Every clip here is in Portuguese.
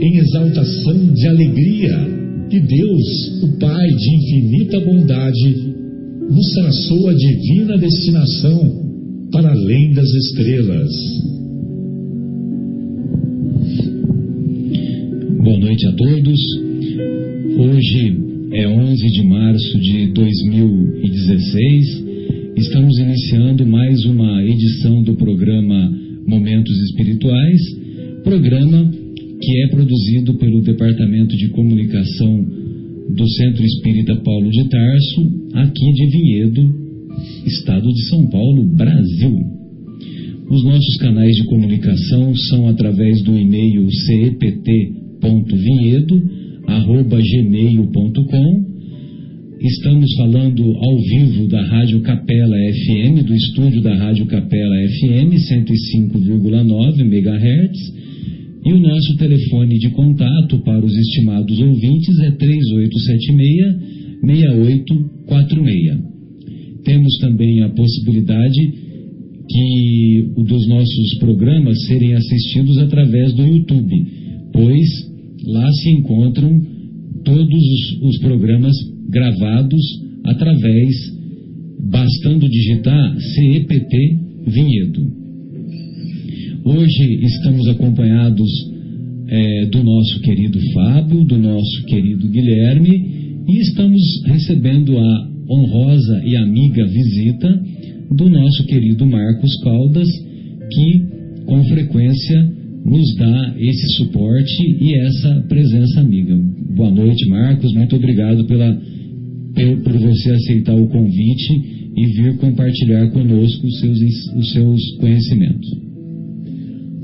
em exaltação de alegria que Deus, o Pai de infinita bondade, nos traçou a divina destinação para além das estrelas. Boa noite a todos. Hoje é 11 de março de 2016. Estamos iniciando mais uma edição do programa Momentos Espirituais, programa que é produzido pelo Departamento de Comunicação do Centro Espírita Paulo de Tarso, aqui de Vinhedo, Estado de São Paulo, Brasil. Os nossos canais de comunicação são através do e-mail cept.vinhedo@gmail.com. Estamos falando ao vivo da Rádio Capela FM, do estúdio da Rádio Capela FM, 105,9 MHz e o nosso telefone de contato para os estimados ouvintes é 3876-6846. Temos também a possibilidade que dos nossos programas serem assistidos através do YouTube, pois lá se encontram todos os, programas gravados através, bastando digitar CEPT Vinhedo. Hoje estamos acompanhados é, do nosso querido Fábio, do nosso querido Guilherme e estamos recebendo a honrosa e amiga visita do nosso querido Marcos Caldas, que com frequência nos dá esse suporte e essa presença amiga. Boa noite, Marcos. Muito obrigado pela, por você aceitar o convite e vir compartilhar conosco os seus, os seus conhecimentos.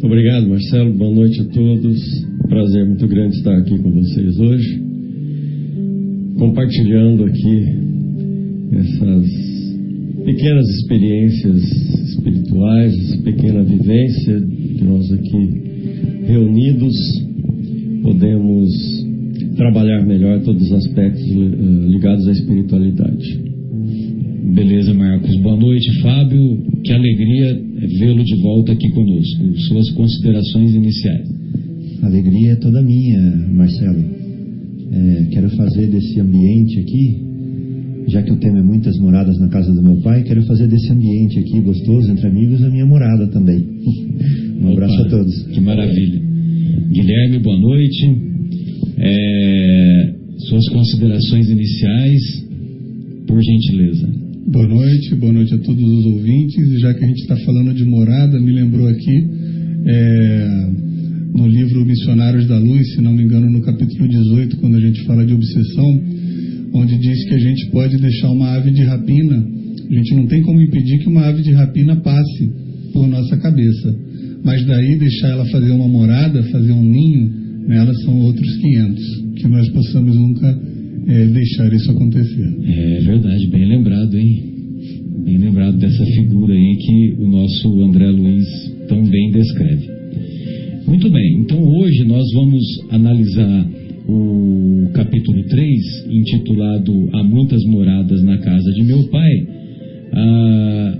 Obrigado, Marcelo. Boa noite a todos. Prazer muito grande estar aqui com vocês hoje, compartilhando aqui essas pequenas experiências espirituais, essa pequena vivência que nós aqui reunidos podemos trabalhar melhor todos os aspectos de volta aqui conosco. Suas considerações iniciais. Alegria é toda minha, Marcelo. É, quero fazer desse ambiente aqui, já que o tema é muitas moradas na casa do meu pai, quero fazer desse ambiente aqui gostoso entre amigos a minha morada também. Um Opa, abraço a todos. Que maravilha. Guilherme, boa noite. É, suas considerações iniciais, por gentileza. Boa noite, boa noite a todos os ouvintes. E já que a gente está falando de morada, me lembrou aqui é, no livro Missionários da Luz, se não me engano, no capítulo 18, quando a gente fala de obsessão, onde diz que a gente pode deixar uma ave de rapina, a gente não tem como impedir que uma ave de rapina passe por nossa cabeça, mas daí deixar ela fazer uma morada, fazer um ninho, nela são outros 500, que nós possamos nunca é, deixar isso acontecer. É verdade, bem lembrado, hein? Bem lembrado dessa figura aí que o nosso André Luiz tão bem descreve. Muito bem, então hoje nós vamos analisar o capítulo 3, intitulado Há muitas moradas na casa de meu pai, ah,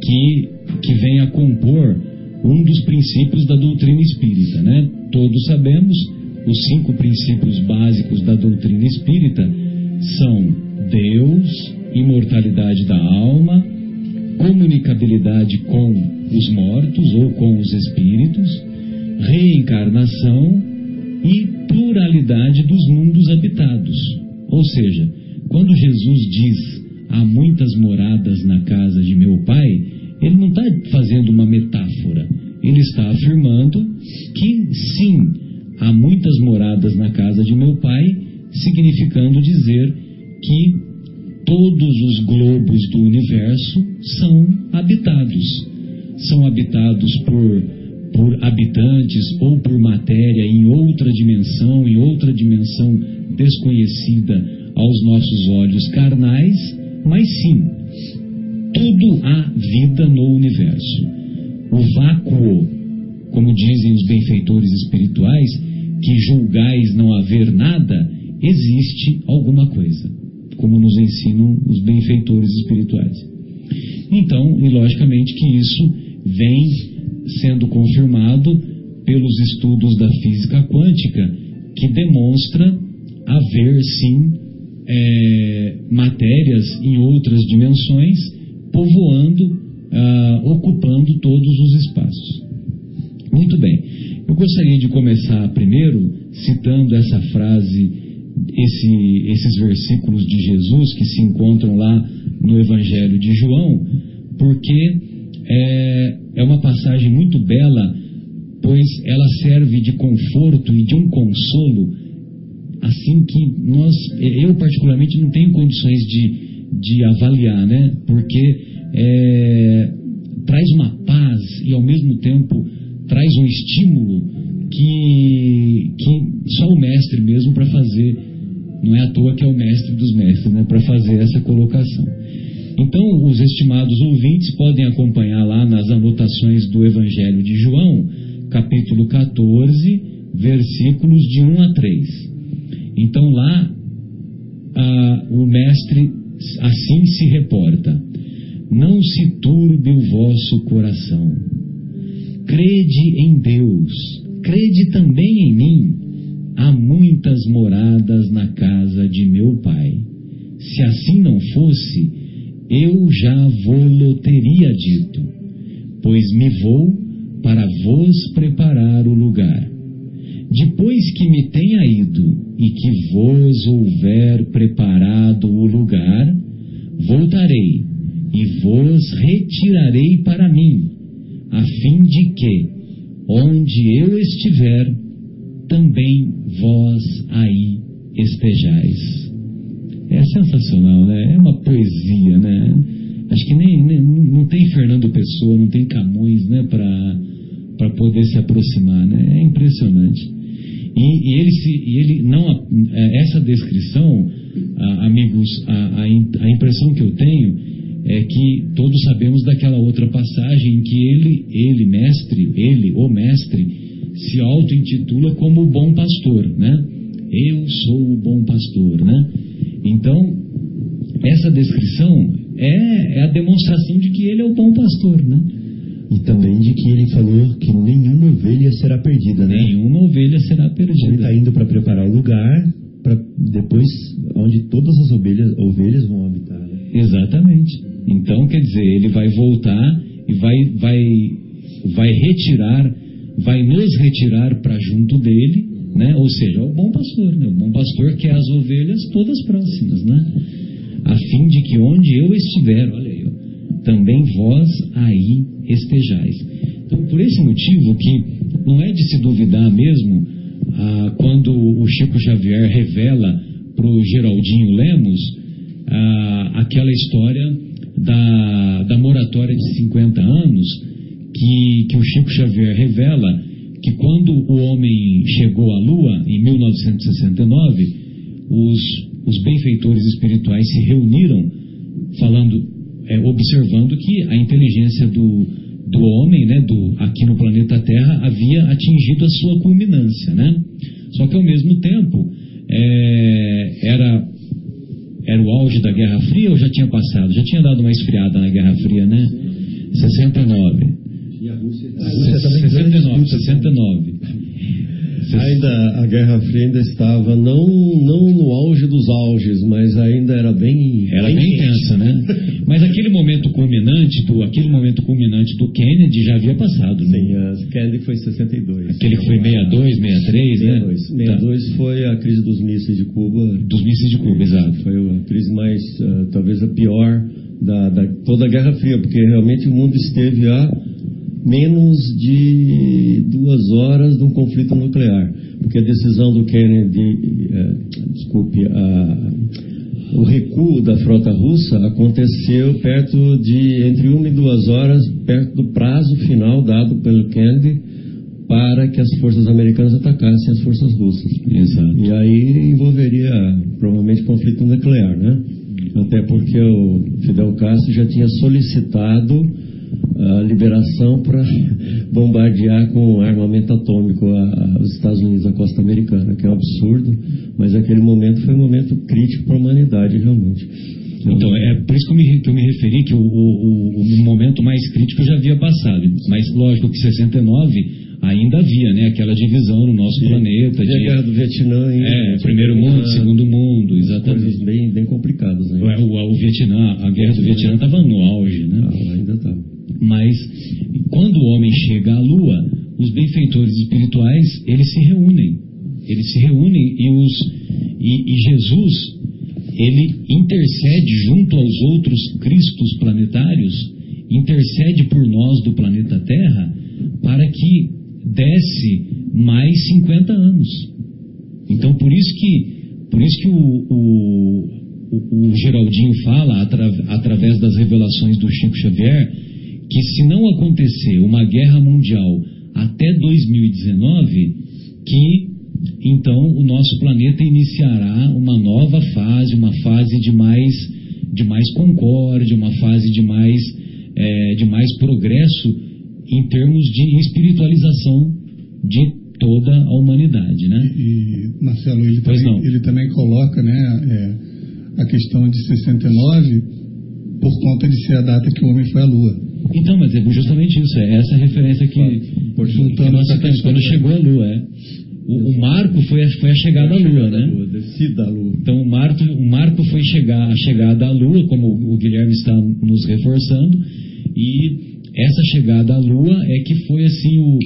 que, que vem a compor um dos princípios da doutrina espírita. Né? Todos sabemos os cinco princípios básicos da doutrina espírita são Deus, imortalidade da alma, comunicabilidade com os mortos ou com os espíritos, reencarnação e pluralidade dos mundos habitados. Ou seja, quando Jesus diz há muitas moradas na casa de meu pai, ele não está fazendo uma metáfora. Ele está afirmando que sim, há muitas moradas na casa de meu pai, significando dizer que todos os globos do universo são habitados. São habitados por, por habitantes ou por matéria em outra dimensão, em outra dimensão desconhecida aos nossos olhos carnais, mas sim, tudo há vida no universo. O vácuo, como dizem os benfeitores espirituais, que julgais não haver nada, existe alguma coisa, como nos ensinam os benfeitores espirituais. Então, e logicamente que isso vem sendo confirmado pelos estudos da física quântica, que demonstra haver sim é, matérias em outras dimensões povoando, ah, ocupando todos os espaços. Muito bem. Eu gostaria de começar primeiro citando essa frase, esse, esses versículos de Jesus que se encontram lá no Evangelho de João, porque é, é uma passagem muito bela, pois ela serve de conforto e de um consolo, assim que nós, eu particularmente não tenho condições de, de avaliar, né? Porque é, traz uma paz e ao mesmo tempo traz um estímulo que, que só o mestre mesmo para fazer, não é à toa que é o mestre dos mestres, né? Para fazer essa colocação. Então, os estimados ouvintes podem acompanhar lá nas anotações do Evangelho de João, capítulo 14, versículos de 1 a 3. Então, lá, o mestre assim se reporta: Não se turbe o vosso coração. Crede em Deus, crede também em mim. Há muitas moradas na casa de meu Pai. Se assim não fosse, eu já vou-lo teria dito, pois me vou para vos preparar o lugar. Depois que me tenha ido e que vos houver preparado o lugar, voltarei e vos retirarei para mim, a fim de que, onde eu estiver, também vós aí estejais. É sensacional, né? É uma poesia, né? Acho que nem, nem não tem Fernando Pessoa, não tem Camões, né? Para poder se aproximar, né? É impressionante. E, e ele, se, e ele não essa descrição, amigos, a, a impressão que eu tenho é que todos sabemos daquela outra passagem em que ele, ele mestre, ele, o mestre, se auto-intitula como o bom pastor, né? Eu sou o bom pastor, né? Então, essa descrição é, é, a demonstração de que ele é o bom pastor, né? E também de que ele falou que nenhuma ovelha será perdida, né? Nenhuma ovelha será perdida. Ele está indo para preparar o lugar para depois onde todas as ovelhas, ovelhas vão habitar. Né? Exatamente. Então, quer dizer, ele vai voltar e vai, vai, vai retirar, vai nos retirar para junto dele, né? Ou seja, o bom pastor, né? O bom pastor quer as ovelhas todas próximas, né? A fim de que onde eu estiver, olha aí, ó, também vós aí estejais. Então, por esse motivo que não é de se duvidar mesmo ah, quando o Chico Xavier revela para o Geraldinho Lemos ah, aquela história da, da moratória de 50 anos que, que o Chico Xavier revela que quando o homem chegou à Lua, em 1969, os, os benfeitores espirituais se reuniram, falando, é, observando que a inteligência do, do homem, né, do, aqui no planeta Terra, havia atingido a sua culminância, né? Só que ao mesmo tempo é, era era o auge da Guerra Fria ou já tinha passado? Já tinha dado uma esfriada na Guerra Fria, né? 69. E a Rússia, a Rússia 69, 69. Ainda a Guerra Fria ainda estava não, não no auge dos auges, mas ainda era bem era bem, intensa, né? Mas aquele momento culminante do aquele momento culminante do Kennedy já havia passado, né? Sim, Kennedy foi em 62. Aquele que foi 62, 63, 62. né? 62 tá. foi a crise dos mísseis de Cuba. Dos mísseis de Cuba, exato. Foi a crise mais, uh, talvez a pior da, da, toda a Guerra Fria, porque realmente o mundo esteve a menos de duas horas de um conflito nuclear. Porque a decisão do Kennedy, eh, desculpe, a, o recuo da frota russa aconteceu perto de entre uma e duas horas, perto do prazo final dado pelo Kennedy para que as forças americanas atacassem as forças russas. Exato. E aí envolveria provavelmente conflito nuclear, né? Até porque o Fidel Castro já tinha solicitado a liberação para bombardear com armamento atômico a, a, os Estados Unidos, a costa americana, que é um absurdo, mas aquele momento foi um momento crítico para a humanidade, realmente. Então, é por isso que eu me, que eu me referi que o, o, o, momento mais crítico já havia passado. Mas, lógico que 69 ainda havia né, aquela divisão no nosso planeta. De, a guerra do Vietnã. Hein, é, primeiro mundo, segundo mundo, exatamente. Coisas bem, bem complicadas. Né? O, o, o, Vietnã, a guerra do Vietnã estava no auge, né? Ah, ainda estava. Mas, quando o homem chega à Lua, os benfeitores espirituais, eles se reúnem. Eles se reúnem e, os, e, e Jesus, ele intercede junto aos outros Cristos planetários, intercede por nós do planeta Terra, para que desse mais 50 anos. Então, por isso que, por isso que o, o, o, o Geraldinho fala, atra, através das revelações do Chico Xavier, que se não acontecer uma guerra mundial até 2019, que então o nosso planeta iniciará uma nova fase, uma fase de mais, de mais concórdia, uma fase de mais, é, de mais progresso em termos de espiritualização de toda a humanidade, né? E, e Marcelo, ele também, ele também coloca, né, é, a questão de 69 por conta de ser a data que o homem foi à Lua. Então, mas é justamente isso, é essa referência que, que nós citamos, quando chegou a Lua, é. O, o, marco foi a, foi a chegada à Lua, né? Descida à Lua. Então, o marco, o marco foi chegar, a chegada à Lua, como o Guilherme está nos reforçando, e essa chegada à Lua é que foi assim o,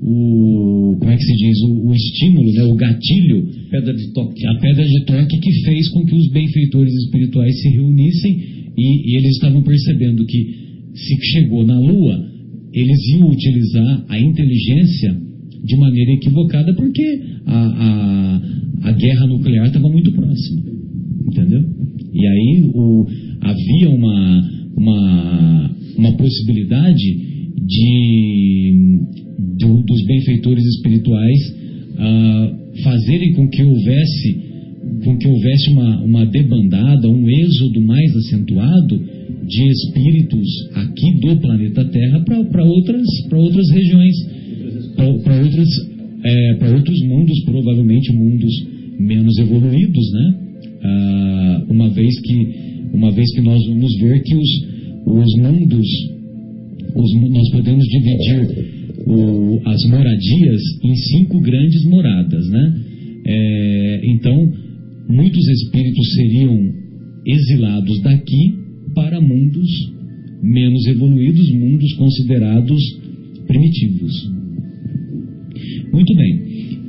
o como é que se diz, o, o, estímulo, né, o gatilho, pedra de toque. a pedra de toque que fez com que os benfeitores espirituais se reunissem e, e eles estavam percebendo que se chegou na Lua, eles iam utilizar a inteligência de maneira equivocada porque a, a, a guerra nuclear estava muito próxima. Entendeu? E aí o, havia uma, uma, uma possibilidade de, dos benfeitores espirituais uh, fazerem com que houvesse com que houvesse uma, uma debandada, um êxodo mais acentuado de espíritos aqui do planeta Terra para outras, outras regiões, para outras é, para outros mundos, provavelmente mundos menos evoluídos, né? Ah, uma vez que uma vez que nós vamos ver que os, os mundos os, nós podemos dividir o, as moradias em cinco grandes moradas, né? É, então muitos espíritos seriam exilados daqui para mundos menos evoluídos, mundos considerados primitivos. Muito bem.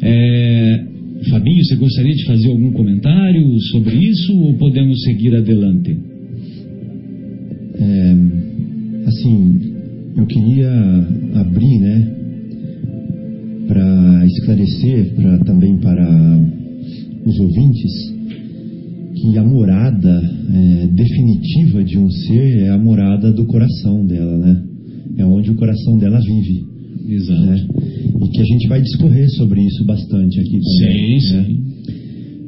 É, Fabinho, você gostaria de fazer algum comentário sobre isso ou podemos seguir adelante? É, assim, eu queria abrir, né, para esclarecer, para também para os ouvintes, que a morada é, definitiva de um ser é a morada do coração dela, né? É onde o coração dela vive. Exato. Né? E que a gente vai discorrer sobre isso bastante aqui também. Sim, né? sim.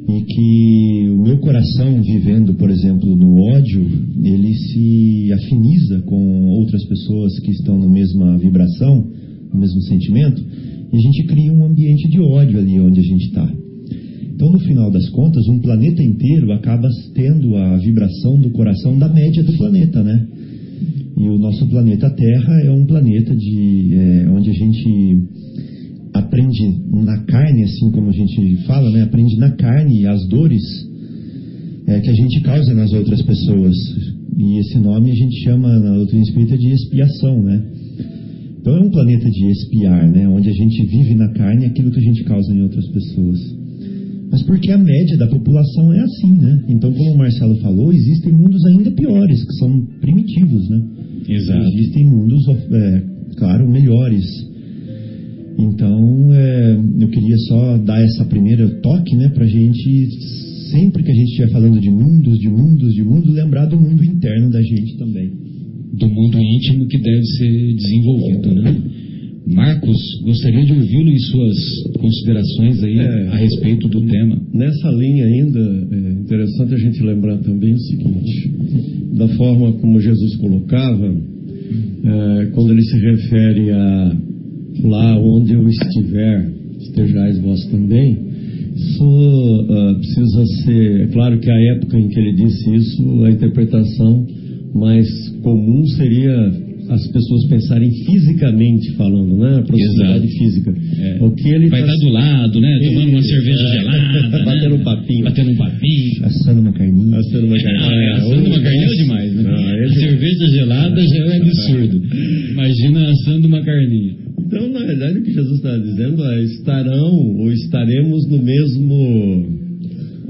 E que o meu coração, vivendo, por exemplo, no ódio, ele se afiniza com outras pessoas que estão na mesma vibração, no mesmo sentimento, e a gente cria um ambiente de ódio ali onde a gente está. Então, no final das contas, um planeta inteiro acaba tendo a vibração do coração da média do planeta, né? E o nosso planeta Terra é um planeta de, é, onde a gente, aprende na carne, assim como a gente fala, né? Aprende na carne as dores é, que a gente causa nas outras pessoas. E esse nome a gente chama na doutrina espírita de expiação, né? Então é um planeta de expiar, né? Onde a gente vive na carne aquilo que a gente causa em outras pessoas. Mas porque a média da população é assim, né? Então, como o Marcelo falou, existem mundos ainda piores, que são primitivos, né? Exato. Existem mundos, é, claro, melhores. Então, é, eu queria só dar essa primeira toque, né? Pra gente, sempre que a gente estiver falando de mundos, de mundos, de mundos, lembrar do mundo interno da gente também. Do mundo íntimo que deve ser desenvolvido, né? Marcos, gostaria de ouvi-lo em suas considerações aí É. a respeito do tema. Nessa linha ainda, é interessante a gente lembrar também o seguinte: da forma como Jesus colocava, é, quando ele se refere a lá onde eu estiver, estejais vós também, isso ah, precisa ser. É claro que a época em que ele disse isso, a interpretação mais comum seria as pessoas pensarem fisicamente falando, né? A proximidade Exato. física. É. O que ele Vai tá estar do lado, né? Tomando uma cerveja gelada. né? Batendo um papinho. Batendo um papinho. Assando uma carninha. Assando uma carninha. Ah, é, assando uma carninha é demais, né? Não, A esse- cerveja gelada já é um absurdo. Imagina assando uma carninha. Então, na verdade, o que Jesus está dizendo é: estarão ou estaremos no mesmo.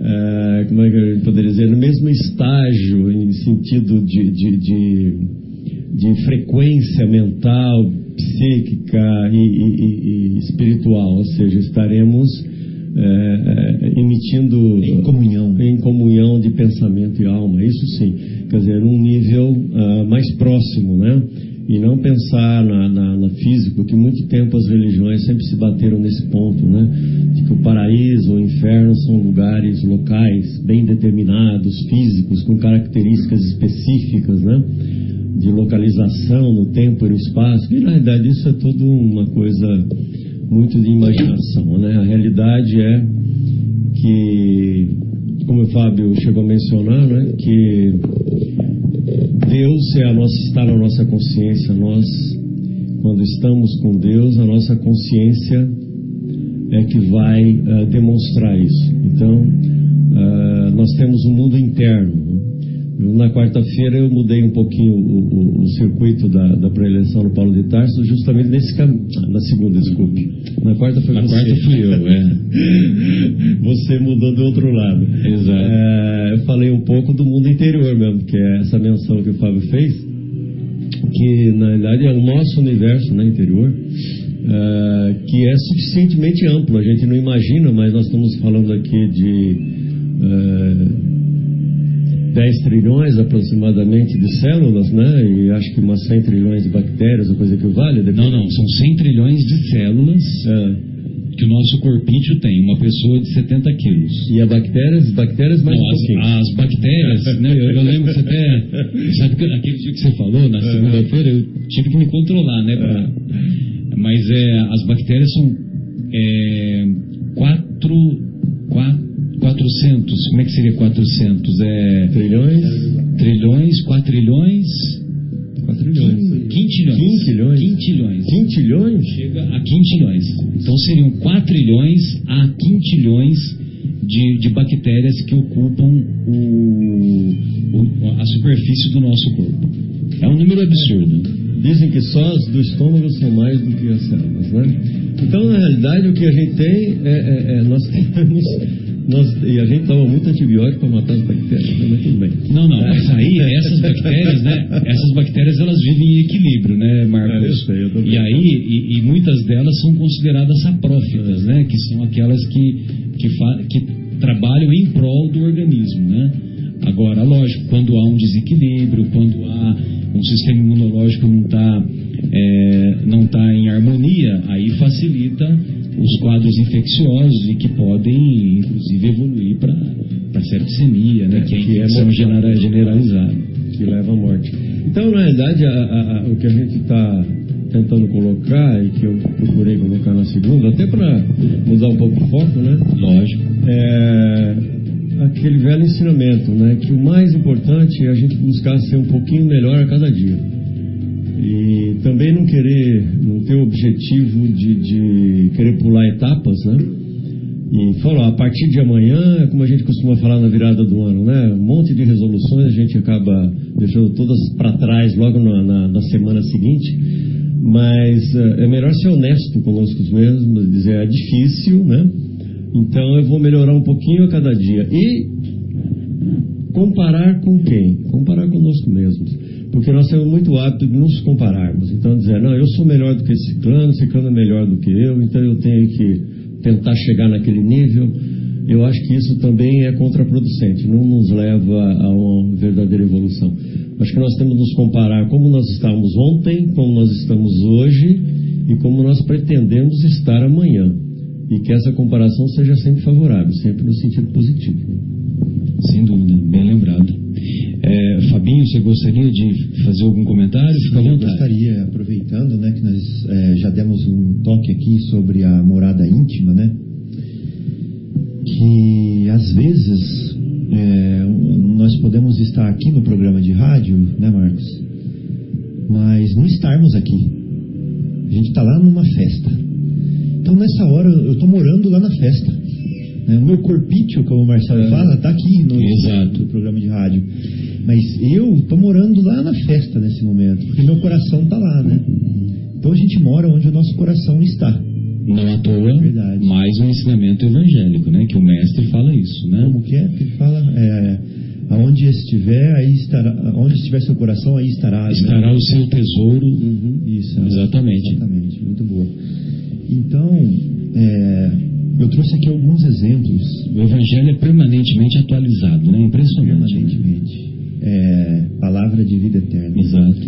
é, como é que eu poderia dizer? No mesmo estágio, em sentido de, de, de, de frequência mental, psíquica e, e- e- espiritual. Ou seja, estaremos é, é, emitindo. Em comunhão. Em comunhão de pensamento e alma, isso sim. Quer dizer, num nível ah, mais próximo, né? E não pensar na, na, na físico, que muito tempo as religiões sempre se bateram nesse ponto, né? De que o paraíso ou o inferno são lugares locais bem determinados, físicos, com características específicas, né? De localização no tempo e no espaço. E na realidade isso é tudo uma coisa muito de imaginação, né? A realidade é que, como o Fábio chegou a mencionar, né, que Deus é a nossa, está na nossa consciência. Nós, quando estamos com Deus, a nossa consciência é que vai ah, demonstrar isso. Então, ah, nós temos um mundo interno. né? Na quarta-feira eu mudei um pouquinho o, o- o circuito da, da pré-eleição no Paulo de Tarso, justamente nesse caminho. Na segunda, desculpe. Na quarta foi Na você. quarta fui eu, é. Você mudou do outro lado. Exato. É, eu falei um pouco do mundo interior mesmo, que é essa menção que o Fábio fez, que na verdade é o nosso universo né, interior, é, que é suficientemente amplo. A gente não imagina, mas nós estamos falando aqui de é, 10 trilhões aproximadamente de células, né? E acho que umas 100 trilhões de bactérias, ou coisa que vale. Não, não, são 100 trilhões de células É, que o nosso corpício tem, uma pessoa de 70 quilos. e a bactérias, bactérias mais Não, um as, pouquinho. as bactérias, né, eu, eu lembro que você até. Sabe que aquele dia que você falou, na segunda-feira, eu tive que me controlar, né? pra- mas é, as bactérias são é, 4, 400. Como é que seria 400? É, Trilhões? trilhões, quatrilhões. Quatrilhões. Quintilhões. Quintilhões. Quintilhões. Quintilhões? Chega a quintilhões. Então seriam quatrilhões a quintilhões de, de bactérias que ocupam o- o- a superfície do nosso corpo. É um número absurdo. Dizem que só as do estômago são mais do que as células, né? Então, na realidade, o que a gente tem é, é- é- nós temos, nós, e a gente toma muito antibiótico para matar as bactérias, né? mas tudo bem. Não, não, mas aí essas bactérias, né? Essas bactérias elas vivem em equilíbrio, né, Marcos? É, eu sei, eu tô e aí, e, e muitas delas são consideradas saprófitas, né? Que são aquelas que, que, fa- que trabalham em prol do organismo, né? Agora, lógico, quando há um desequilíbrio, quando há um sistema imunológico não está não tá em harmonia, aí facilita os quadros infecciosos e que podem, inclusive, evoluir para septicemia, né? Que é a que é infecção generalizada. que leva à morte. Então, na realidade, a- a- a- o que a gente está tentando colocar e que eu procurei colocar na segunda, até para mudar um pouco o foco, né? Lógico. é aquele velho ensinamento, né? Que o mais importante é a gente buscar ser um pouquinho melhor a cada dia. E também não querer, não ter o objetivo de, de querer pular etapas, né? E falou, a partir de amanhã, como a gente costuma falar na virada do ano, né? Um monte de resoluções a gente acaba deixando todas para trás logo na, na, na, semana seguinte. Mas é melhor ser honesto conosco mesmos, dizer, é difícil, né? Então eu vou melhorar um pouquinho a cada dia. E comparar com quem? Comparar conosco mesmos. Porque nós temos muito hábito de nos compararmos. Então dizer, não, eu sou melhor do que esse clã, esse clã é melhor do que eu, então eu tenho que tentar chegar naquele nível. Eu acho que isso também é contraproducente, não nos leva a uma verdadeira evolução. Acho que nós temos que nos comparar como nós estávamos ontem, como nós estamos hoje e como nós pretendemos estar amanhã. E que essa comparação seja sempre favorável, sempre no sentido positivo. Sem dúvida, bem lembrado. É, Fabinho, você gostaria de fazer algum comentário? Fica à vontade. Eu gostaria, aproveitando né, que nós é, já demos um toque aqui sobre a morada íntima, né? Que às vezes é, nós podemos estar aqui no programa de rádio, né, Marcos? Mas não estarmos aqui. A gente está lá numa festa. Então nessa hora eu estou morando lá na festa. Né? O meu corpício, como o Marcelo é. fala, está aqui no, no, programa de rádio. Mas eu estou morando lá na festa nesse momento, porque meu coração está lá, né? Então a gente mora onde o nosso coração está. Não à toa, Verdade. mais um ensinamento evangélico, né? Que o mestre fala isso, né? Como que é que ele fala? É, aonde estiver, aí estará, onde estiver seu coração, aí estará. Né? Estará né? o seu tesouro. Uhum, isso. Exatamente. Exatamente. Muito boa. Então, é, eu trouxe aqui alguns exemplos. O Evangelho é permanentemente atualizado, né? Impressionante. Permanentemente. Né? É, palavra de vida eterna. Exato.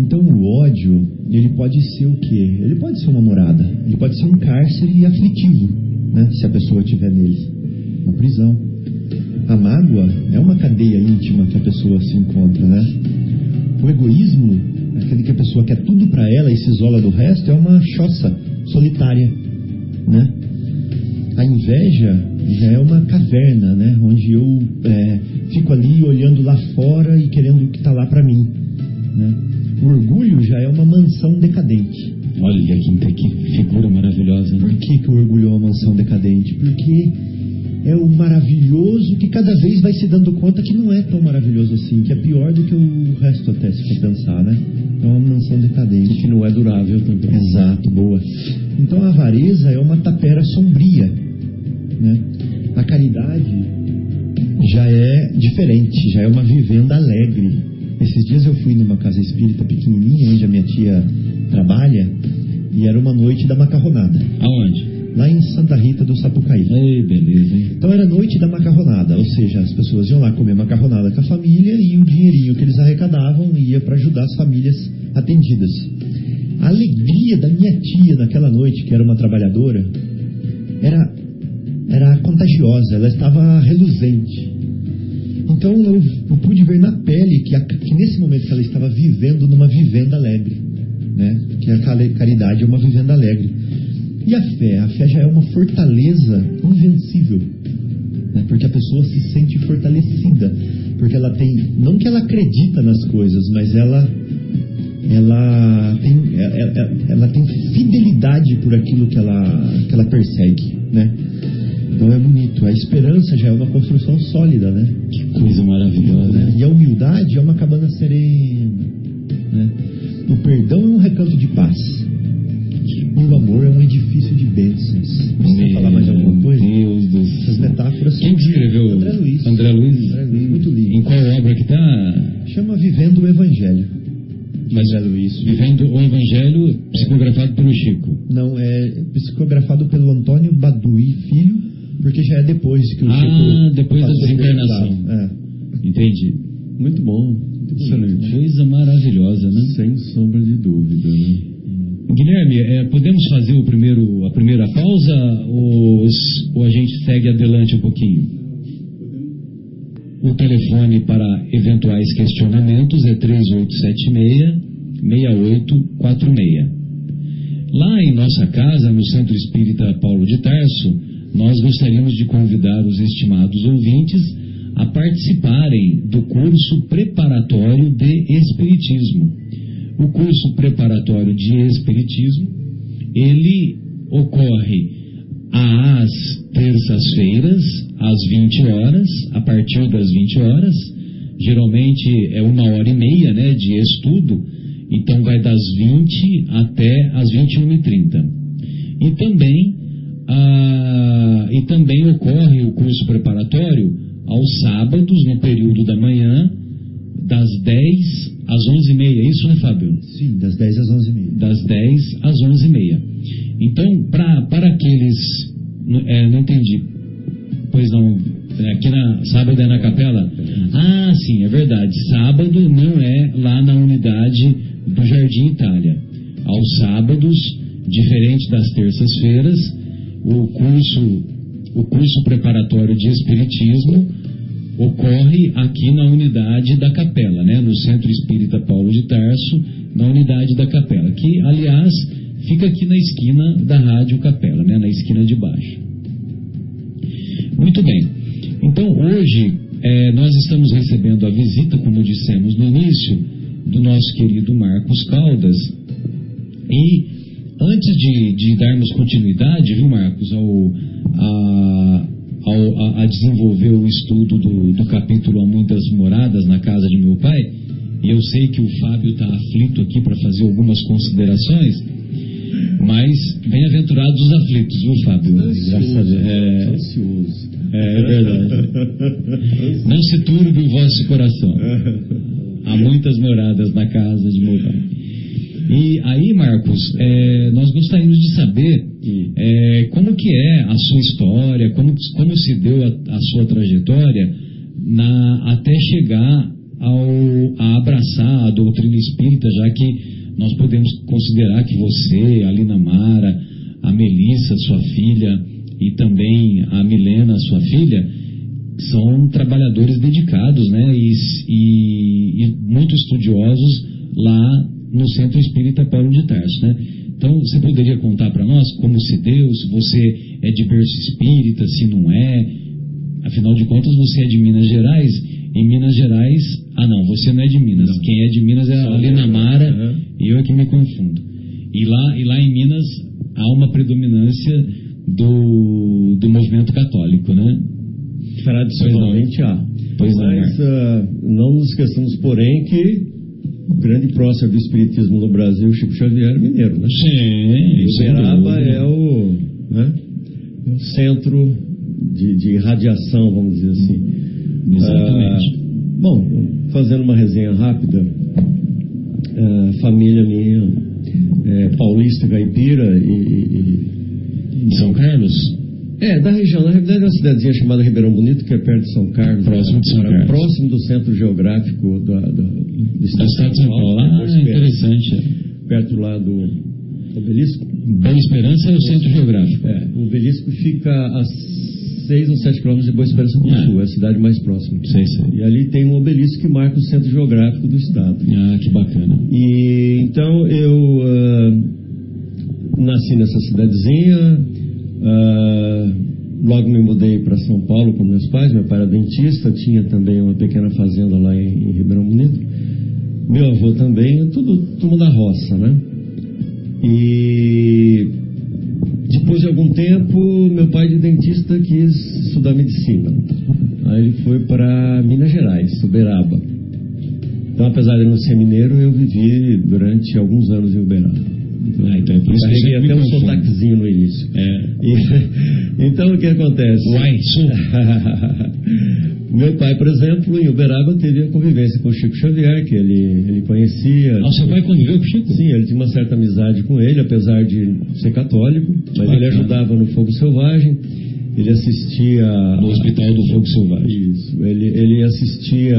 Então o ódio, ele pode ser o quê? Ele pode ser uma morada, ele pode ser um cárcere aflitivo, né? Se a pessoa estiver nele, uma prisão. A mágoa é uma cadeia íntima que a pessoa se encontra, né? O egoísmo, aquele que a pessoa quer tudo para ela e se isola do resto, é uma choça solitária, né? A inveja já é uma caverna, né? Onde eu é, fico ali olhando lá fora e querendo o que está lá para mim, né? O orgulho já é uma mansão decadente. Olha que, que figura maravilhosa. Né? Por que, que o orgulho é uma mansão decadente? Porque é o maravilhoso que cada vez vai se dando conta que não é tão maravilhoso assim, que é pior do que o resto até, se for pensar, né? É uma mansão decadente. Que não é durável também. Exato, boa. Então a avareza é uma tapera sombria, né? A caridade já é diferente, já é uma vivenda alegre. Esses dias eu fui numa casa espírita pequenininha, onde a minha tia trabalha, e era uma noite da macarronada. Aonde? Lá em Santa Rita do Sapucaí. Ei, beleza, hein? Então era noite da macarronada, ou seja, as pessoas iam lá comer macarronada com a família e o dinheirinho que eles arrecadavam ia para ajudar as famílias atendidas. A alegria da minha tia naquela noite, que era uma trabalhadora, era, era contagiosa, ela estava reluzente. Então eu, eu pude ver na pele que, a, que, nesse momento que ela estava vivendo numa vivenda alegre, né? que a caridade é uma vivenda alegre. E a fé? A fé já é uma fortaleza invencível, né? porque a pessoa se sente fortalecida, porque ela tem, não que ela acredita nas coisas, mas ela ela tem, ela, ela tem fidelidade por aquilo que ela, que ela persegue, né? Então é bonito. A esperança já é uma construção sólida, né? Que coisa maravilhosa. Né? E a humildade é uma cabana serena. Né? O perdão é um recanto de paz. E o amor é um edifício de bênçãos. Você falar mais alguma coisa? Deus do céu. Essas metáforas Quem escreveu? André Luiz. André Luiz? André Luiz, muito lindo. Em qual obra que está? Chama Vivendo o Evangelho. Mas André Luiz. Vivendo o Evangelho psicografado pelo Chico. Não, é psicografado pelo Antônio Badui Filho porque já é depois que o ah, Chico. Ah, depois da desencarnação. É. Entendi. Muito bom. Excelente. Coisa maravilhosa, né? Sem sombra de dúvida, né? Guilherme, é, podemos fazer o primeiro, a primeira pausa ou, ou a gente segue adelante um pouquinho? O telefone para eventuais questionamentos é 3876-6846. Lá em nossa casa, no Centro Espírita Paulo de Tarso, nós gostaríamos de convidar os estimados ouvintes a participarem do curso preparatório de Espiritismo. O curso preparatório de Espiritismo, ele ocorre às terças-feiras, às 20 horas, a partir das 20 horas. Geralmente é uma hora e meia né, de estudo, então vai das 20 até as 21h30. E também, ah, e também ocorre o curso preparatório aos sábados, no período da manhã, das 10 às 11h30. É isso, né, Fábio? Sim, das 10 às 11h30. Das 10 às 11h30. Então, pra, para aqueles. É, não entendi. Pois não. é, Aqui na. Sábado é na capela? Ah, sim, é verdade. Sábado não é lá na unidade do Jardim Itália. Aos sábados, diferente das terças-feiras, o curso, o curso preparatório de Espiritismo ocorre aqui na unidade da capela, né? no Centro Espírita Paulo de Tarso, na unidade da capela, que, aliás, fica aqui na esquina da Rádio Capela, né? na esquina de baixo. Muito bem. Então, hoje, eh, nós estamos recebendo a visita, como dissemos no início, do nosso querido Marcos Caldas. E antes de, de darmos continuidade, viu, Marcos, ao, a, ao- a- a desenvolver o estudo do, do capítulo Há Muitas Moradas na Casa de Meu Pai, e eu sei que o Fábio está aflito aqui para fazer algumas considerações, mas bem-aventurados os aflitos, viu, Fábio? Graças a Deus. É, Ansioso. é, é verdade. Não se turbe o vosso coração. Há muitas moradas na casa de meu pai. E aí, Marcos, é, nós gostaríamos de saber é, como que é a sua história, como, como se deu a, a sua trajetória na- até chegar ao, a abraçar a doutrina espírita, já que nós podemos considerar que você, a Lina Mara, a Melissa, sua filha, e também a Milena, sua filha, são trabalhadores dedicados, né, e, e- e muito estudiosos lá no Centro Espírita Paulo de Tarso, né? Então, você poderia contar para nós como se deu, se você é de berço espírita, se não é? Afinal de contas, você é de Minas Gerais, e Minas Gerais... Ah, não, você não é de Minas. Quem é de Minas é a Lina Mara, Aham. e eu é que me confundo. E lá, e lá em Minas há uma predominância do, do movimento católico, né? Tradicionalmente há. Pois não. Mas ah, não nos esqueçamos, porém, que o grande prócer do Espiritismo no Brasil, Chico Xavier, mineiro, né? Sim, Uberaba é o, né, é o centro de, de radiação, vamos dizer assim. Exatamente. Ah, bom, fazendo uma resenha rápida, ah, família minha é paulista, caipira e- e, Em São Carlos? É, da região, na realidade é uma cidadezinha chamada Ribeirão Bonito, que é perto de São Carlos. Próximo de São Era Carlos. Próximo do centro geográfico da, da- do Do estado de São Paulo. Ah, perto, interessante. perto lá do obelisco. Boa Esperança é o centro geográfico. É, o obelisco fica a 6 ou 7 quilômetros de Boa Esperança do É. Sul, é a cidade mais próxima. Sei, sei. E ali tem um obelisco que marca o centro geográfico do estado. Ah, que bacana. E então eu ah, nasci nessa cidadezinha, ah, logo me mudei para São Paulo com meus pais. Meu pai era dentista, tinha também uma pequena fazenda lá em, em Ribeirão Bonito. Meu avô também, tudo, tudo da roça, né? E depois de algum tempo, meu pai de dentista quis estudar medicina. Aí ele foi para Minas Gerais, Uberaba. Então, apesar de não ser mineiro, eu vivi durante alguns anos em Uberaba. Ah, então é por isso que carreguei até um sotaquezinho no início. É. E- então, o que acontece? Uai. Meu pai, por exemplo, em Uberaba teve a convivência com o Chico Xavier, que ele, ele conhecia. Ah, seu pai conviveu com o Chico? Sim, ele tinha uma certa amizade com ele, apesar de ser católico, mas Bacana. ele ajudava no Fogo Selvagem, ele assistia. No Hospital do Fogo Selvagem. Isso, ele, ele assistia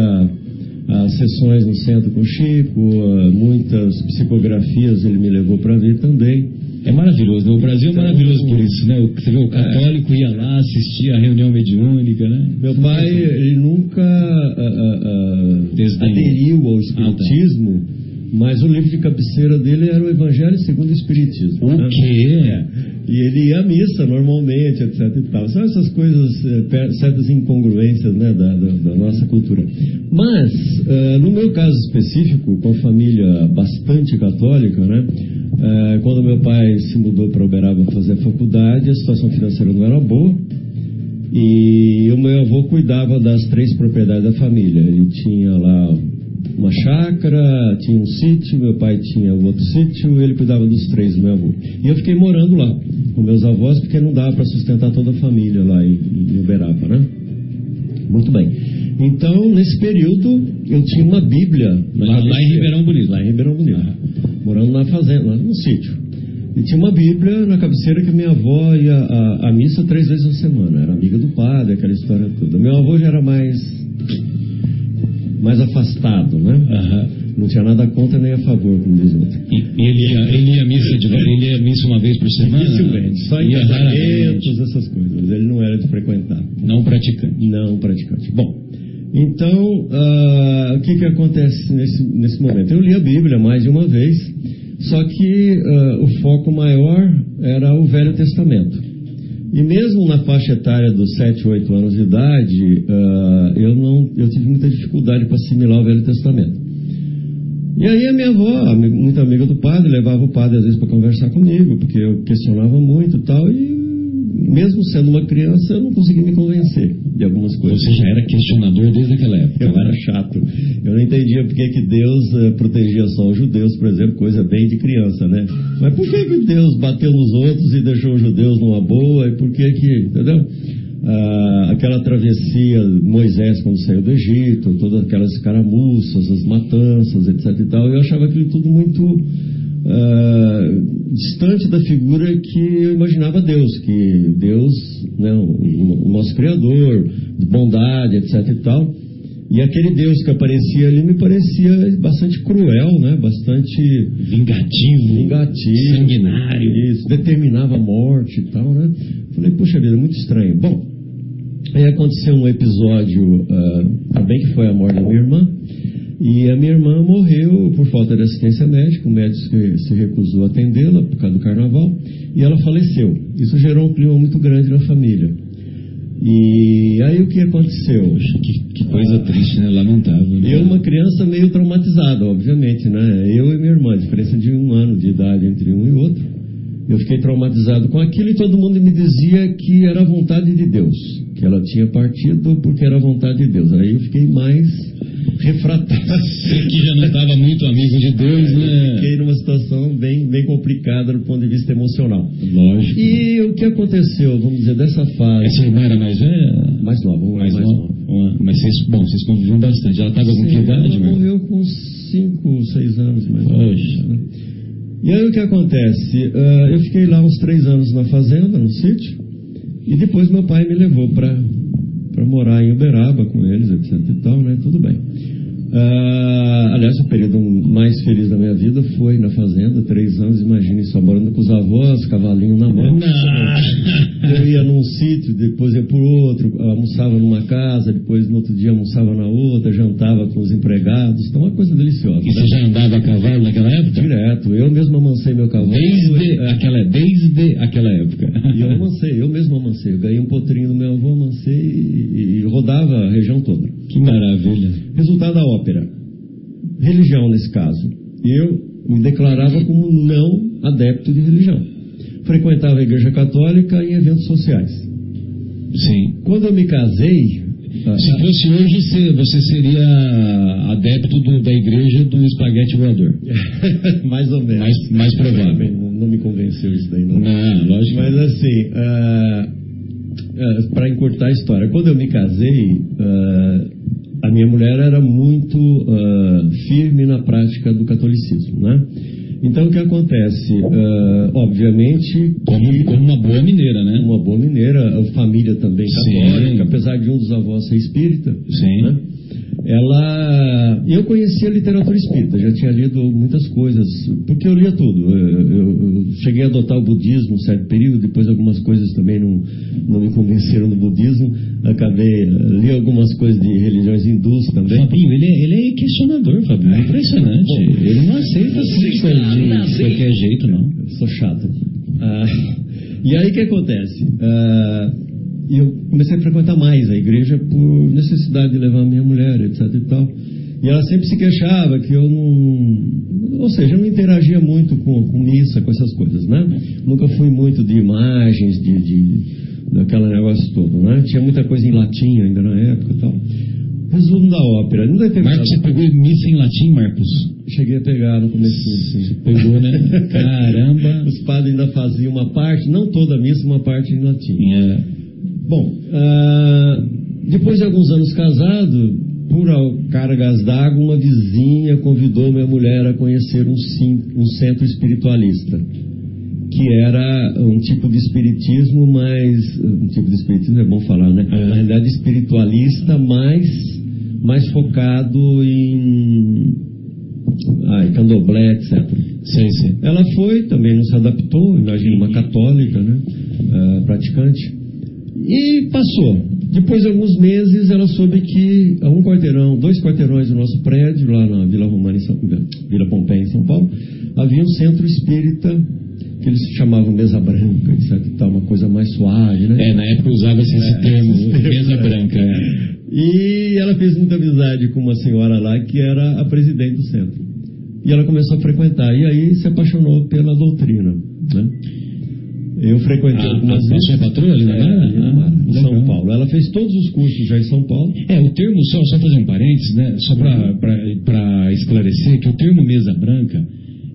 às sessões no centro com o Chico, a muitas psicografias ele me levou para ver também. É maravilhoso, né? O Brasil é Então, maravilhoso por isso, né? Você vê, o católico ia lá, assistia a reunião mediúnica, né? Meu pai, ele nunca ah, ah, ah, Desdenhou. aderiu ao espiritismo Mas o livro de cabeceira dele era o Evangelho segundo o Espiritismo. O né? quê? É. E ele ia à missa normalmente, etc. E tal. São essas coisas, eh, certas incongruências né, da, da- da nossa cultura. Mas, eh, no meu caso específico, com a família bastante católica, né, eh, quando meu pai se mudou para Uberaba fazer a faculdade, a situação financeira não era boa. E o meu avô cuidava das três propriedades da família. Ele tinha lá uma chácara, tinha um sítio, meu pai tinha o outro sítio, ele cuidava dos três, meu avô. E eu fiquei morando lá com meus avós, porque não dava para sustentar toda a família lá em, em Uberaba, né? Muito bem. Então, nesse período, eu tinha uma Bíblia. Lá- lá em. Ribeirão Bonito. Lá em Ribeirão Bonito. Morando na fazenda, lá no sítio. E tinha uma Bíblia na cabeceira que minha avó ia à, à missa três vezes na semana. Era amiga do padre, aquela história toda. Meu avô já era mais, mais afastado, né? Aham. Não tinha nada contra nem a favor, como diz o outro. E, e ele, ia, ele ia missa de ele ia missa uma vez por semana? Dificilmente, só em casamentos, essas coisas. Ele não era de frequentar. Não praticante. Não praticante. Bom, então, ah, o que, que acontece nesse, nesse momento? Eu li a Bíblia mais de uma vez, só que ah, o foco maior era o Velho Testamento. E mesmo na faixa etária dos 7, 8 anos de idade, ah, eu, não, eu tive muita dificuldade para assimilar o Velho Testamento. E aí a minha avó, muito amiga do padre, levava o padre às vezes para conversar comigo, porque eu questionava muito e tal, mesmo sendo uma criança, eu não conseguia me convencer de algumas coisas. Você já era questionador desde aquela época. Eu né? era chato. Eu não entendia por que, que Deus eh, protegia só os judeus, por exemplo, coisa bem de criança, né? Mas por que, que Deus bateu nos outros e deixou os judeus numa boa? E por que que, entendeu? Ah, aquela travessia, Moisés quando saiu do Egito, todas aquelas escaramuças, as matanças, etc e tal, eu achava aquilo tudo muito ah, distante da figura que eu imaginava Deus, que Deus, né, o, o nosso Criador, de bondade, etc e tal, e aquele Deus que aparecia ali me parecia bastante cruel, né, bastante Vingativo. vingativo, Sanguinário. isso, determinava a morte e tal, né? Falei, puxa vida, muito estranho. Bom, aí aconteceu um episódio, tá bem que foi a morte da minha irmã, e a minha irmã morreu por falta de assistência médica, o médico se, recusou a atendê-la por causa do carnaval, e ela faleceu. Isso gerou um clima muito grande na família. E aí o que aconteceu? Que, que coisa triste, né? Lamentável. Né? Eu, uma criança meio traumatizada, obviamente, né? Eu e minha irmã, diferença de um ano de idade entre um e outro. Eu fiquei traumatizado com aquilo e todo mundo me dizia que era a vontade de Deus, que ela tinha partido porque era a vontade de Deus. Aí eu fiquei mais refratário. Você que já não estava muito amigo de Deus, né? Fiquei numa situação bem, bem complicada do ponto de vista emocional. Lógico. E o que aconteceu, vamos dizer, dessa fase. Essa irmã era mais velha? Mais nova, Mais mais nova? nova. Mas vocês, bom, vocês conviviam bastante. Ela estava com que idade, ela morreu com 5, 6 anos mais ou menos. Poxa. E aí o que acontece? Ah, eu fiquei lá uns 3 anos na fazenda, no sítio, e depois meu pai me levou para morar em Uberaba com eles, etc e tal, né? Tudo bem. Ah, aliás, o período mais feliz da minha vida foi na fazenda, três anos, imagine só, morando com os avós, cavalinho na mão. Eu ia num sítio, depois ia por outro, almoçava numa casa, depois no outro dia almoçava na outra, jantava com os empregados. Então, uma coisa deliciosa. E você né? já andava a cavalo naquela época? Direto. Eu mesmo amancei meu cavalo. Desde aquela, desde aquela época. E eu amancei, Religião nesse caso. Eu me declarava como não adepto de religião. Frequentava a igreja católica em eventos sociais. Sim. Quando eu me casei, ah, Se fosse hoje, você, seria adepto do- da igreja do espaguete voador. mais ou menos. Mais, mais provável. Não, me convenceu isso daí, não. Não, lógico. Mas assim, para encurtar a história, quando eu me casei, ah, a minha mulher era muito ah, firme na prática do catolicismo, né? Então o que acontece? Obviamente Como, como uma boa mineira, né? uma boa mineira, a família também Sim. católica, apesar de um dos avós ser espírita. Sim. né? Ela. Eu conhecia a literatura espírita, já tinha lido muitas coisas, porque eu lia tudo. Eu, eu, cheguei a adotar o budismo um certo período, depois algumas coisas também não, não me convenceram do budismo. Acabei, li algumas coisas de religiões hindus também. Fabinho, ele é, ele é questionador, Fabinho. É impressionante. Bom, ele não aceita assim de qualquer jeito, não. Eu sou chato. Ah, e aí o que acontece? Ah, eu comecei a frequentar mais a igreja por necessidade de levar minha mulher, etc e tal. E ela sempre se queixava que eu não. Ou seja, eu não interagia muito com, com missa, com essas coisas, né? Nunca fui muito de imagens, de, de, daquele negócio todo, né? Tinha muita coisa em latim ainda na época e tal. Resumo da ópera. Não deve ter Marcos, você pegou missa em latim, Marcos? Cheguei a pegar no começo, sim. Pegou, né? Caramba! Os padres ainda faziam uma parte, não toda a missa, uma parte em latim. É. Bom, uh, depois de alguns anos casado, por cargas d'água, uma vizinha convidou minha mulher a conhecer um, um centro espiritualista, que era um tipo de espiritismo, mas um tipo de espiritismo é bom falar, né? É. Na realidade, espiritualista, mais mais focado em ai, candomblé, etc. Sim, sim. Ela foi, também não se adaptou, imagina uma católica, né? Uh, praticante. E passou. Depois de alguns meses, ela soube que a um quarteirão, dois quarteirões do nosso prédio, lá na Vila Romana, em São, Vila Pompeia, em São Paulo, havia um centro espírita que eles chamavam mesa branca, etc. Tal, uma coisa mais suave, né? É, na época usava-se esse é, termo, mesa branca. É. E ela fez muita amizade com uma senhora lá que era a presidente do centro. E ela começou a frequentar. E aí se apaixonou pela doutrina, né? Eu frequentei ah, algumas. A patroa ali, né? É, ah, em São Paulo. Ela fez todos os cursos já em São Paulo. É, o termo, só, só fazer um parênteses, né? Só para esclarecer que o termo mesa branca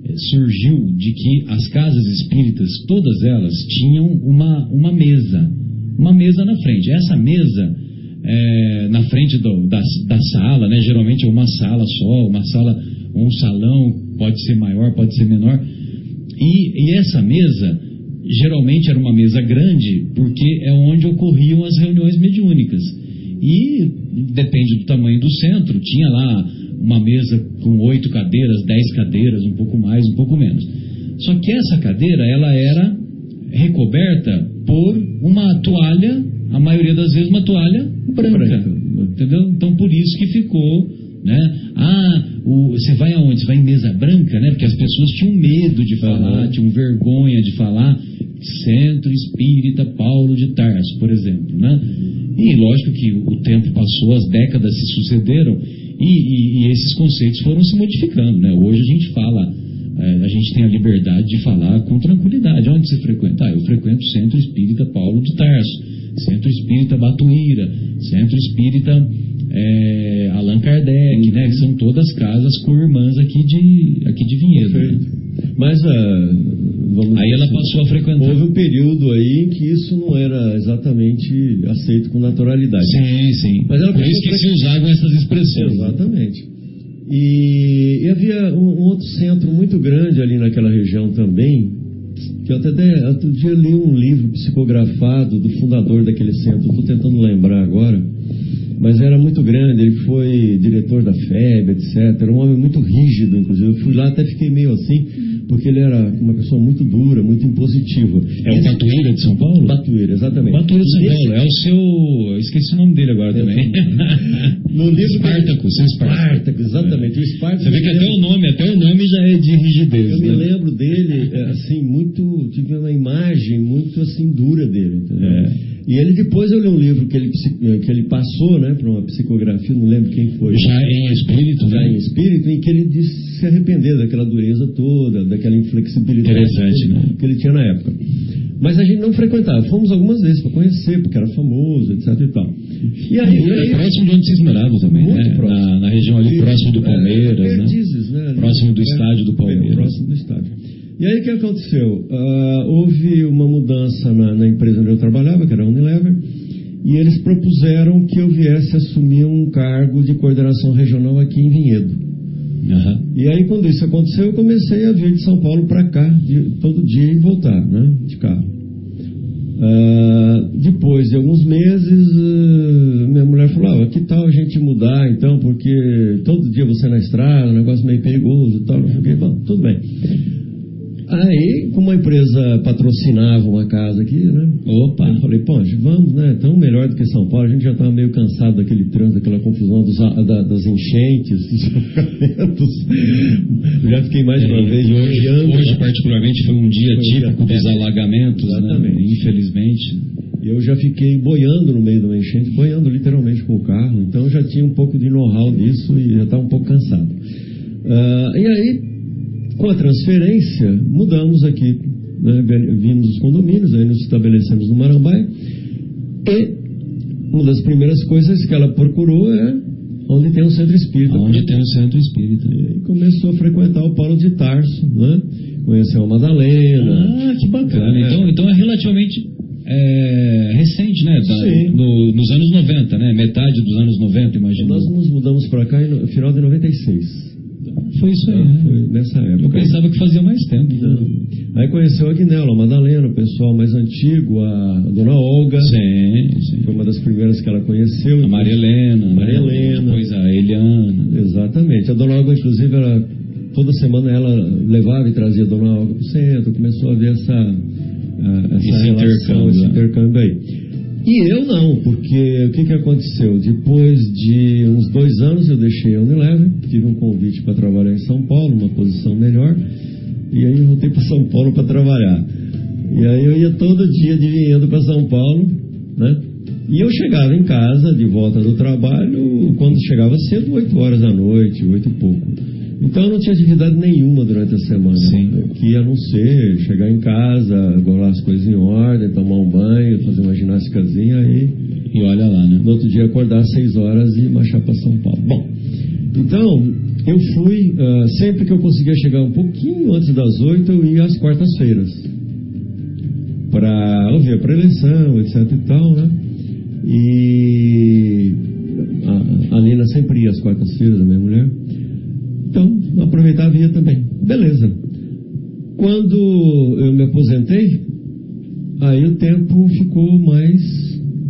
eh, surgiu de que as casas espíritas, todas elas, tinham uma, uma mesa. Uma mesa na frente. Essa mesa, é, na frente do, da, da sala, né? Geralmente é uma sala só, uma sala, um salão, pode ser maior, pode ser menor. E, e essa mesa geralmente era uma mesa grande, porque é onde ocorriam as reuniões mediúnicas. E depende do tamanho do centro, tinha lá uma mesa com oito cadeiras, dez cadeiras, um pouco mais, um pouco menos. Só que essa cadeira, ela era recoberta por uma toalha, a maioria das vezes uma toalha branca, branca. entendeu? Então por isso que ficou né? Ah, o, você vai aonde? Você vai em mesa branca, né? Porque as pessoas tinham medo de falar, uhum. tinham vergonha de falar. Centro Espírita Paulo de Tarso, por exemplo, né? E lógico que o tempo passou, as décadas se sucederam e, e, e esses conceitos foram se modificando, né? Hoje a gente fala, é, a gente tem a liberdade de falar com tranquilidade. Onde você frequenta? Ah, eu frequento o Centro Espírita Paulo de Tarso, Centro Espírita Batuíra, Centro Espírita é, Allan Kardec, né? Que são todas casas com irmãs aqui de, aqui de Vinhedo. Né? Mas uh, aí ela passou a frequentar. Houve um período aí em que isso não era exatamente aceito com naturalidade. Sim, sim. Mas ela Por isso que se usavam essas expressões. Exatamente. E, e havia um, um, outro centro muito grande ali naquela região também, que eu até outro dia li um livro psicografado do fundador daquele centro, estou tentando lembrar agora mas era muito grande, ele foi diretor da FEB, etc. Era um homem muito rígido, inclusive. Eu fui lá até fiquei meio assim, porque ele era uma pessoa muito dura, muito impositiva. É o Batuíra de São Paulo? Batuíra, exatamente. Batuíra de São Paulo, é o seu. Esqueci o nome dele agora é, também. no livro. Espartaco, seu Espartaco. exatamente. O Espartaco. Você vê que até o nome, até o nome já é de rigidez. Eu né? me lembro dele, é, assim, muito. Tive uma imagem muito assim dura dele, entendeu? É. E ele depois eu li um livro que ele, que ele passou, né, para uma psicografia, não lembro quem foi. Já em espírito, Já né? em espírito, em que ele disse se arrepender daquela dureza toda, daquela inflexibilidade que, né? que ele tinha na época. Mas a gente não frequentava. Fomos algumas vezes para conhecer, porque era famoso, etc e tal. E aí, e aí próximo de onde vocês moravam também, muito né? Próximo. Na, na região ali, próximo do é, Palmeiras, é, né? Perdizes, né? Próximo do estádio do Palmeiras. Próximo do estádio. E aí o que aconteceu? Uh, houve uma mudança na, na, empresa onde eu trabalhava, que era a Unilever, e eles propuseram que eu viesse assumir um cargo de coordenação regional aqui em Vinhedo. Uhum. E aí quando isso aconteceu, eu comecei a vir de São Paulo para cá, de, todo dia e voltar, né, de carro. Uh, depois de alguns meses, uh, minha mulher falou: ah, que tal a gente mudar? então, porque todo dia você na estrada, um negócio meio perigoso e tal, o que, bom, tudo bem. Aí, como a empresa patrocinava uma casa aqui, né? Opa! Eu falei, pô, vamos, né? Tão melhor do que São Paulo. A gente já estava meio cansado daquele trânsito, daquela confusão dos, da, das enchentes, dos alagamentos. Já fiquei mais de uma É, vez hoje, hoje, particularmente, foi um dia Foi um dia- típico dos é. alagamentos, né? Exatamente. Infelizmente. E eu já fiquei boiando no meio de uma enchente, boiando literalmente com o carro. Então já tinha um pouco de know-how disso e já estava um pouco cansado. Ah, e aí, com a transferência, mudamos aqui. Né, vimos os condomínios, aí nos estabelecemos no Marambaia. E uma das primeiras coisas que ela procurou é onde tem um centro espírita. Onde tem o centro espírita. E começou a frequentar o Paulo de Tarso, né? Conheceu a Madalena. Ah, que bacana. É. Então, então é relativamente é, recente, né? Da- Sim. no- nos anos 90, né? Metade dos anos 90, imagino. Nós nos mudamos para cá no final de 96. Foi isso aí. Ah, né? Foi nessa época. Eu pensava que fazia mais tempo. Não. Aí conheceu a Guinela, a Madalena, o pessoal mais antigo, a dona Olga. Sim, sim. Foi uma das primeiras que ela conheceu. A Maria Helena. né? Maria Helena. Depois a Eliana. Exatamente. A dona Olga, inclusive, ela, toda semana ela levava e trazia a dona Olga para o centro. Começou a ver essa, a- essa Esse relação, intercâmbio, esse né? intercâmbio aí. E eu não, porque o que, que aconteceu? Depois de uns dois anos eu deixei a Unilever, tive um convite para trabalhar em São Paulo, uma posição melhor, e aí eu voltei para São Paulo para trabalhar. E aí eu ia todo dia dividindo para São Paulo, né? E eu chegava em casa, de volta do trabalho, quando chegava cedo, 8 horas da noite, 8 e pouco. Então eu não tinha atividade nenhuma durante a semana. Sim. Que a não ser chegar em casa, bolar as coisas em ordem, tomar um banho, fazer uma ginástica aí. E olha lá, né? No outro dia acordar às 6 horas e marchar para São Paulo. Bom, então eu fui, ah, sempre que eu conseguia chegar um pouquinho antes das 8, eu ia às quartas-feiras. Para ouvir a preleção, etc e tal, né? E a, a Nina sempre ia às quartas-feiras, a minha mulher. Então, aproveitava e ia também. Beleza. Quando eu me aposentei, aí o tempo ficou mais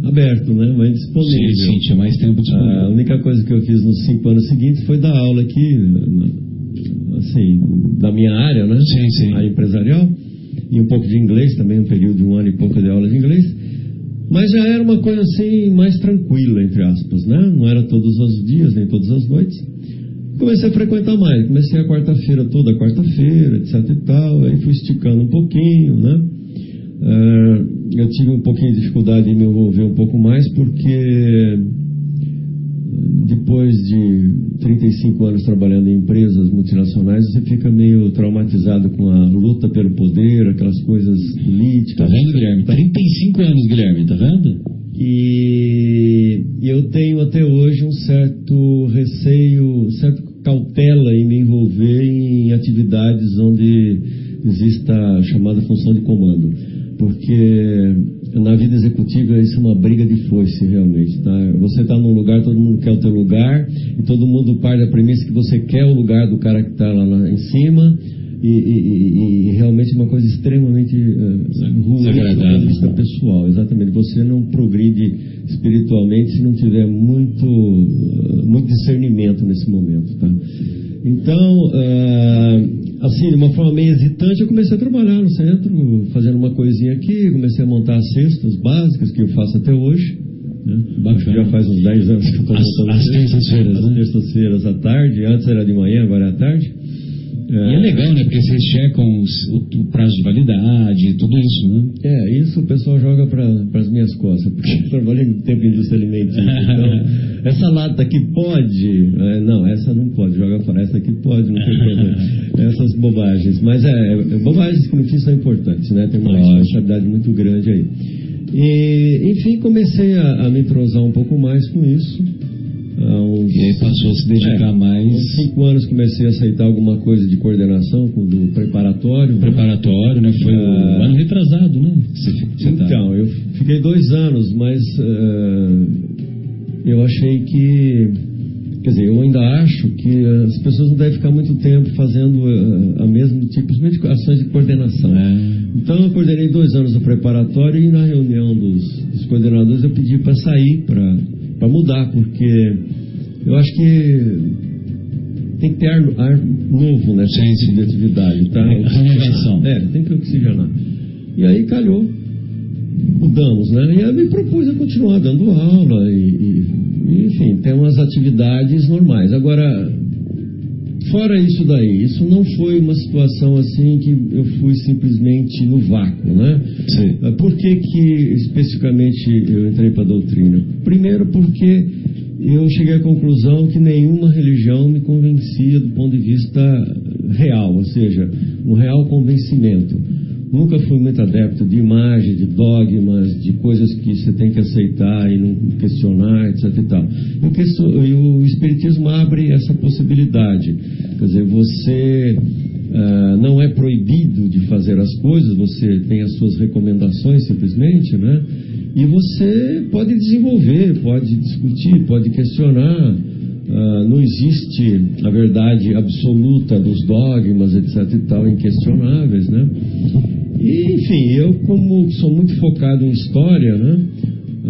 aberto, né? mais disponível. Sim, sim, tinha mais tempo A disponível. única coisa que eu fiz nos cinco anos seguintes foi dar aula aqui, assim, da minha área, né? Sim, sim. Área empresarial. E um pouco de inglês também, um período de um ano e pouco de aula de inglês. Mas já era uma coisa assim, mais tranquila, entre aspas, né? Não era todos os dias, nem todas as noites. Comecei a frequentar mais, comecei a quarta-feira, toda quarta-feira, etc e tal, aí fui esticando um pouquinho, né? Ah, eu tive um pouquinho de dificuldade em me envolver um pouco mais, porque depois de 35 anos trabalhando em empresas multinacionais, você fica meio traumatizado com a luta pelo poder, aquelas coisas políticas. Tá vendo, Guilherme? 35 anos, Guilherme, tá vendo? E eu tenho até hoje um certo receio, certa cautela em me envolver em atividades onde exista a chamada função de comando. Porque na vida executiva isso é uma briga de foice, realmente. Tá? Você está num lugar, todo mundo quer o teu lugar, e todo mundo parte da premissa que você quer o lugar do cara que está lá na- em cima, e, e- e- realmente é uma coisa extremamente eh, ruim do Desagradável. ponto de vista pessoal. Exatamente. Você não progride espiritualmente se não tiver muito, eh, muito discernimento nesse momento. Tá? Então, ah, assim, de uma forma meio hesitante, eu comecei a trabalhar no centro, fazendo uma coisinha aqui, comecei a montar as cestas básicas que eu faço até hoje. Né? Já faz uns 10 anos que eu estou montando as terças-feiras, As né? terças-feiras à tarde, antes era de manhã, agora é à tarde. E é legal, né? Porque vocês checam os- o, o prazo de validade, tudo isso, né? É, isso o pessoal joga para as minhas costas, porque eu trabalhei muito tempo em indústria alimentícia. Então, essa lata aqui pode. é, não, essa não pode, joga fora. Essa aqui pode, não tem problema. Essas bobagens. Mas é, é, bobagens que no fim são importantes, né? Tem uma responsabilidade muito grande aí. E, enfim, comecei a, a me entrosar um pouco mais com isso. Uns- E aí passou a se dedicar é, mais Uns cinco anos comecei a aceitar alguma coisa de coordenação do preparatório. né? preparatório, né? Foi Ah. ano retrasado, né? Você, você tá- Então, eu fiquei dois anos, mas eh, eu achei que. Quer dizer, eu ainda acho que as pessoas não devem ficar muito tempo fazendo eh, a mesmo tipo, principalmente ações de coordenação. É. Então eu coordenei dois anos no preparatório e na reunião dos, dos coordenadores eu pedi para sair, para mudar, porque eu acho que tem que ter ar, ar novo nessa Sim, sim. de atividade. Tá? Renovação. É, tem que oxigenar. E aí calhou, mudamos, né? E aí me propus a continuar dando aula e, e, enfim, ter umas atividades normais. Agora, fora isso daí, isso não foi uma situação assim que eu fui simplesmente no vácuo, né? Sim. Ah, Por que que especificamente eu entrei para a doutrina? Primeiro porque eu cheguei à conclusão que nenhuma religião me convencia do ponto de vista real, ou seja, um real convencimento. Nunca fui muito adepto de imagem, de dogmas, de coisas que você tem que aceitar e não questionar, etc. E, tal. E o Espiritismo abre essa possibilidade. Quer dizer, você ah, não é proibido de fazer as coisas, você tem as suas recomendações simplesmente, né? E você pode desenvolver, pode discutir, pode questionar. Ah, não existe a verdade absoluta dos dogmas, etc. e tal, inquestionáveis, né? E, enfim, eu como sou muito focado em história, né?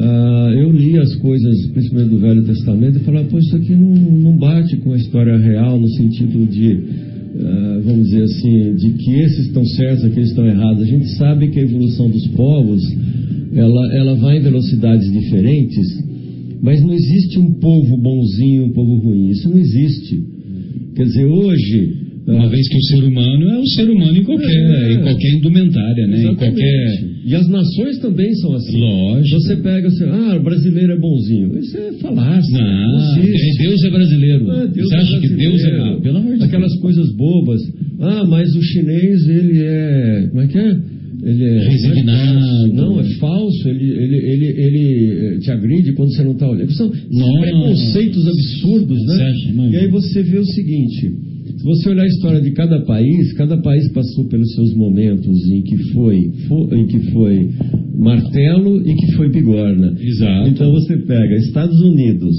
ah, eu li as coisas, principalmente do Velho Testamento, e falava, pô, isso aqui não, não bate com a história real, no sentido de, ah, vamos dizer assim, de que esses estão certos, aqueles estão errados. A gente sabe que a evolução dos povos, ela, ela vai em velocidades diferentes, mas não existe um povo bonzinho um povo ruim. Isso não existe. Quer dizer, hoje. Uma ah, vez que o ser humano é o ser humano em qualquer, É. em qualquer indumentária, né? Em Exatamente. qualquer. E as nações também são assim. Lógico. Você pega assim, ah, o brasileiro é bonzinho. Isso é falácia. Não, existe. Deus é brasileiro. Ah, Deus Você é acha que Deus é brasileiro. brasileiro? Pelo amor de Aquelas coisas bobas. Ah, mas o chinês, ele é. Como é que é? Ele é. Resignado. Não, é falso. Ele, ele, ele, ele eh, te agride quando você não está olhando. São, Nossa. preconceitos absurdos, né? E aí você vê o seguinte. Se você olhar a história de cada país, cada país passou pelos seus momentos em que foi, fo- em que foi martelo e que foi bigorna. Exato. Então você pega Estados Unidos,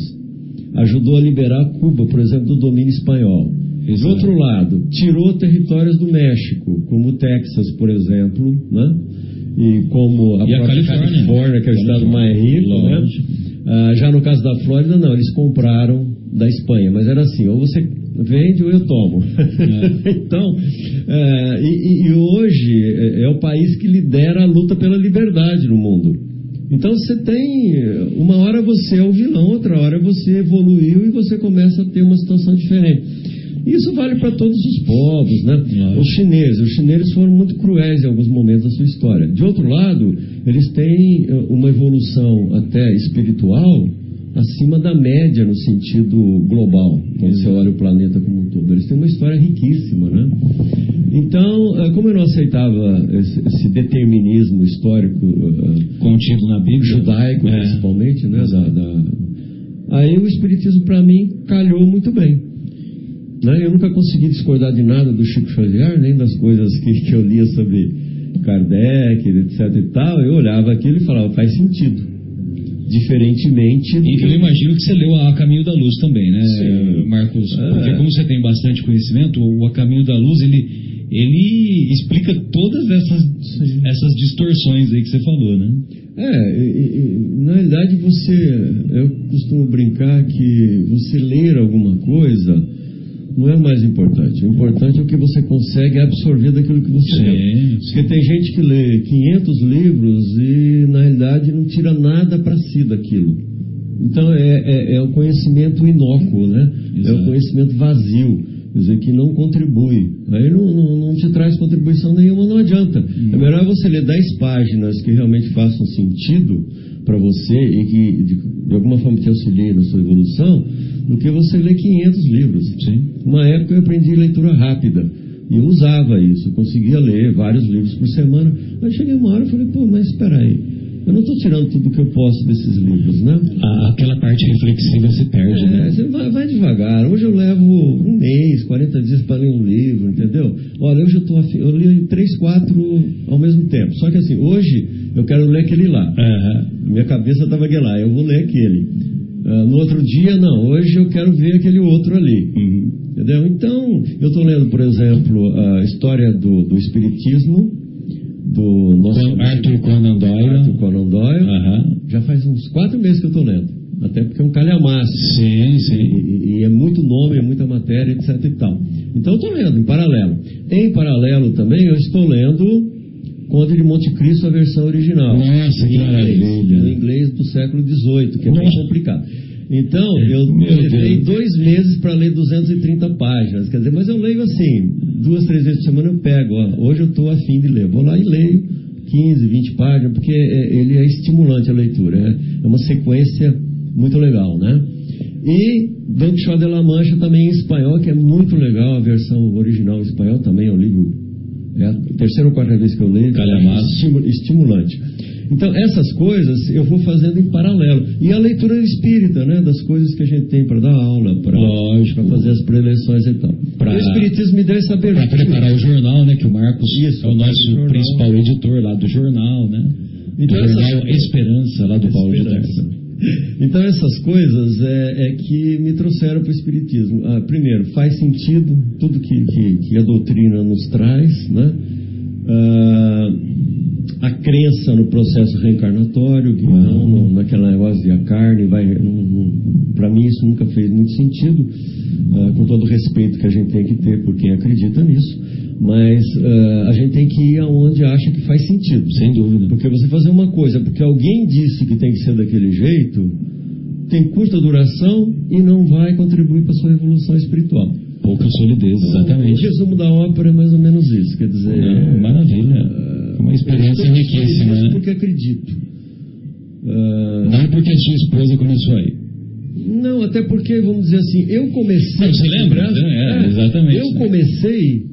ajudou a liberar Cuba, por exemplo, do domínio espanhol. Do outro lado, tirou territórios do México, como o Texas, por exemplo, né? E como a E a própria Califórnia. que é o estado mais rico, né? Ah, já no caso da Flórida, não, eles compraram da Espanha, mas era assim, ou você vende ou eu tomo. então, eh, e, e- hoje é, é o país que lidera a luta pela liberdade no mundo. Então você tem, uma hora você é o vilão, outra hora você evoluiu e você começa a ter uma situação diferente. Isso vale para todos os povos, né? Os chineses, os chineses foram muito cruéis em alguns momentos da sua história. De outro lado, eles têm eh, uma evolução até espiritual acima da média no sentido global, quando você olha o planeta como um todo. Eles têm uma história riquíssima, né? Então, eh, como eu não aceitava esse, esse determinismo histórico eh, Contido na Bíblia. judaico, É. principalmente, né? Da, da- Aí o Espiritismo, para mim, calhou muito bem. Né? Eu nunca consegui discordar de nada do Chico Xavier, nem das coisas que, eu lia sobre Kardec, etc e tal. Eu olhava aquilo e falava, faz sentido. Diferentemente E eu imagino que você leu A Caminho da Luz também, né, Sim. Marcos? É. Porque como você tem bastante conhecimento, o A Caminho da Luz, ele, ele explica todas essas, essas distorções aí que você falou, né? É, e- e- na realidade você, eu costumo brincar que você ler alguma coisa não é o mais importante. O importante é o que você consegue absorver daquilo que você lê. Porque tem gente que lê 500 livros e na realidade não tira nada para si daquilo. Então é, é, é o conhecimento inócuo, né? É Exato. o conhecimento vazio, quer dizer, que não contribui. Aí não, não, não te traz contribuição nenhuma, não adianta. É melhor você ler 10 páginas que realmente façam sentido para você e que de, de alguma forma te auxiliem na sua evolução, do que você ler 500 livros. Sim. Uma época eu aprendi leitura rápida. E eu usava isso, eu conseguia ler vários livros por semana. Aí cheguei uma hora e falei, pô, mas espera aí. Eu não estou tirando tudo que eu posso desses livros, né? A- aquela parte reflexiva se perde, É, né? você vai, vai devagar. Hoje eu levo um mês, 40 dias para ler um livro, entendeu? Olha, hoje eu afim, eu leio três, quatro ao mesmo tempo. Só que assim, hoje eu quero ler aquele lá. Aham. Minha cabeça estava lá, eu vou ler aquele. Ah, no outro dia, não, hoje eu quero ver aquele outro ali. Uhum. Entendeu? Então, eu estou lendo, por exemplo, a história do, do Espiritismo, do nosso Com Arthur Conan Doyle. Arthur Conan Doyle. Já faz uns quatro meses que eu estou lendo. Até porque é um calhamaço. Sim, sim. E, e é muito nome, é muita matéria, etc e tal. Então eu estou lendo em paralelo. Em paralelo também eu estou lendo Conde de Monte Cristo, a versão original. Nossa, que maravilha. No inglês do século XVIII, que é bem Nossa. complicado. Então, eu Meu levei dois meses para ler 230 páginas. Quer dizer, mas eu leio assim, duas, três vezes por semana eu pego. ó, hoje eu estou afim de ler. Vou lá e leio 15, 20 páginas, porque é, ele é estimulante a leitura. É, é uma sequência muito legal, né? E Don Quixote de la Mancha também em espanhol, que é muito legal, a versão original em espanhol também é um livro, é a terceira ou quarta vez que eu leio, Calhamaço. estimu- estimulante. Então, essas coisas eu vou fazendo em paralelo. E a leitura espírita, né? Das coisas que a gente tem para dar aula, para fazer as preleções e tal. Pra- o Espiritismo me deu essa Para abertura. preparar o jornal, né? Que o Marcos Isso, é o nosso jornal. principal editor lá do jornal, né? Então, do jornal essas- Esperança, lá do Paulo de. Tarso. Então essas coisas é, é que me trouxeram para o Espiritismo. Ah, primeiro, faz sentido tudo que, que, que a doutrina nos traz, né? Ah, a crença no processo reencarnatório, que não no, naquela negócio de a carne vai. Para mim isso nunca fez muito sentido, ah, com todo o respeito que a gente tem que ter por quem acredita nisso. Mas ah, a gente tem que ir aonde acha que faz sentido. Sem dúvida. Porque você fazer uma coisa porque alguém disse que tem que ser daquele jeito, tem curta duração e não vai contribuir para a sua evolução espiritual. Pouca solidez, O exatamente. resumo da ópera é mais ou menos isso. Quer dizer, Não, maravilha. Uma experiência riquíssima, feliz né? Porque acredito. Ah, Não porque a sua esposa começou aí. não, até porque, vamos dizer assim, eu comecei. Não, você lembra? É, exatamente. Eu comecei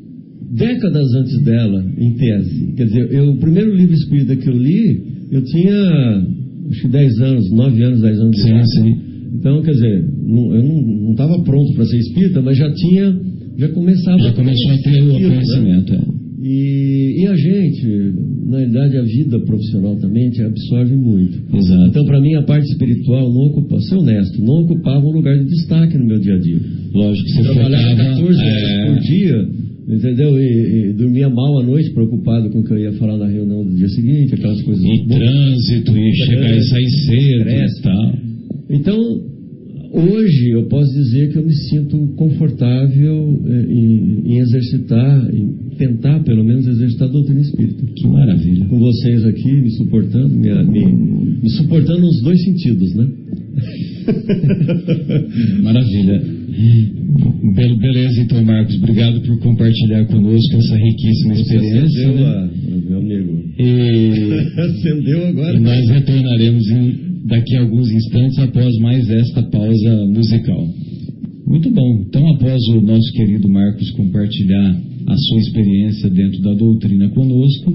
décadas antes dela, em tese. Quer dizer, eu, o primeiro livro espírita que eu li, eu tinha acho que 10 anos, 9 anos, 10 anos de Sim, idade. sim. Então, quer dizer, não- eu não estava pronto para ser espírita, mas já tinha, já começava Já começou a ter o né? conhecimento. é. E, e a gente, na realidade, a vida profissional também te absorve muito. Exato. Então, para mim, a parte espiritual não ocupa, ser honesto, não ocupava um lugar de destaque no meu dia a dia. Lógico, você trabalhava focava, 14 horas é, por dia, entendeu? E, e dormia mal à noite, preocupado com o que eu ia falar na reunião do dia seguinte, aquelas coisas. E trânsito, e chegar e sair cedo e tal. Então, hoje eu posso dizer que eu me sinto confortável eh, em, em exercitar, em tentar pelo menos exercitar a doutrina espírita. Que maravilha. Com vocês aqui, me suportando, me, me- me suportando nos dois sentidos, né? Maravilha. Be- Beleza, então, Marcos. Obrigado por compartilhar conosco essa riquíssima experiência. Acendeu né? a, meu amigo. E, Acendeu agora. e nós retornaremos em- daqui a alguns instantes após mais esta pausa musical. Muito bom. Então, após o nosso querido Marcos compartilhar a sua experiência dentro da doutrina conosco,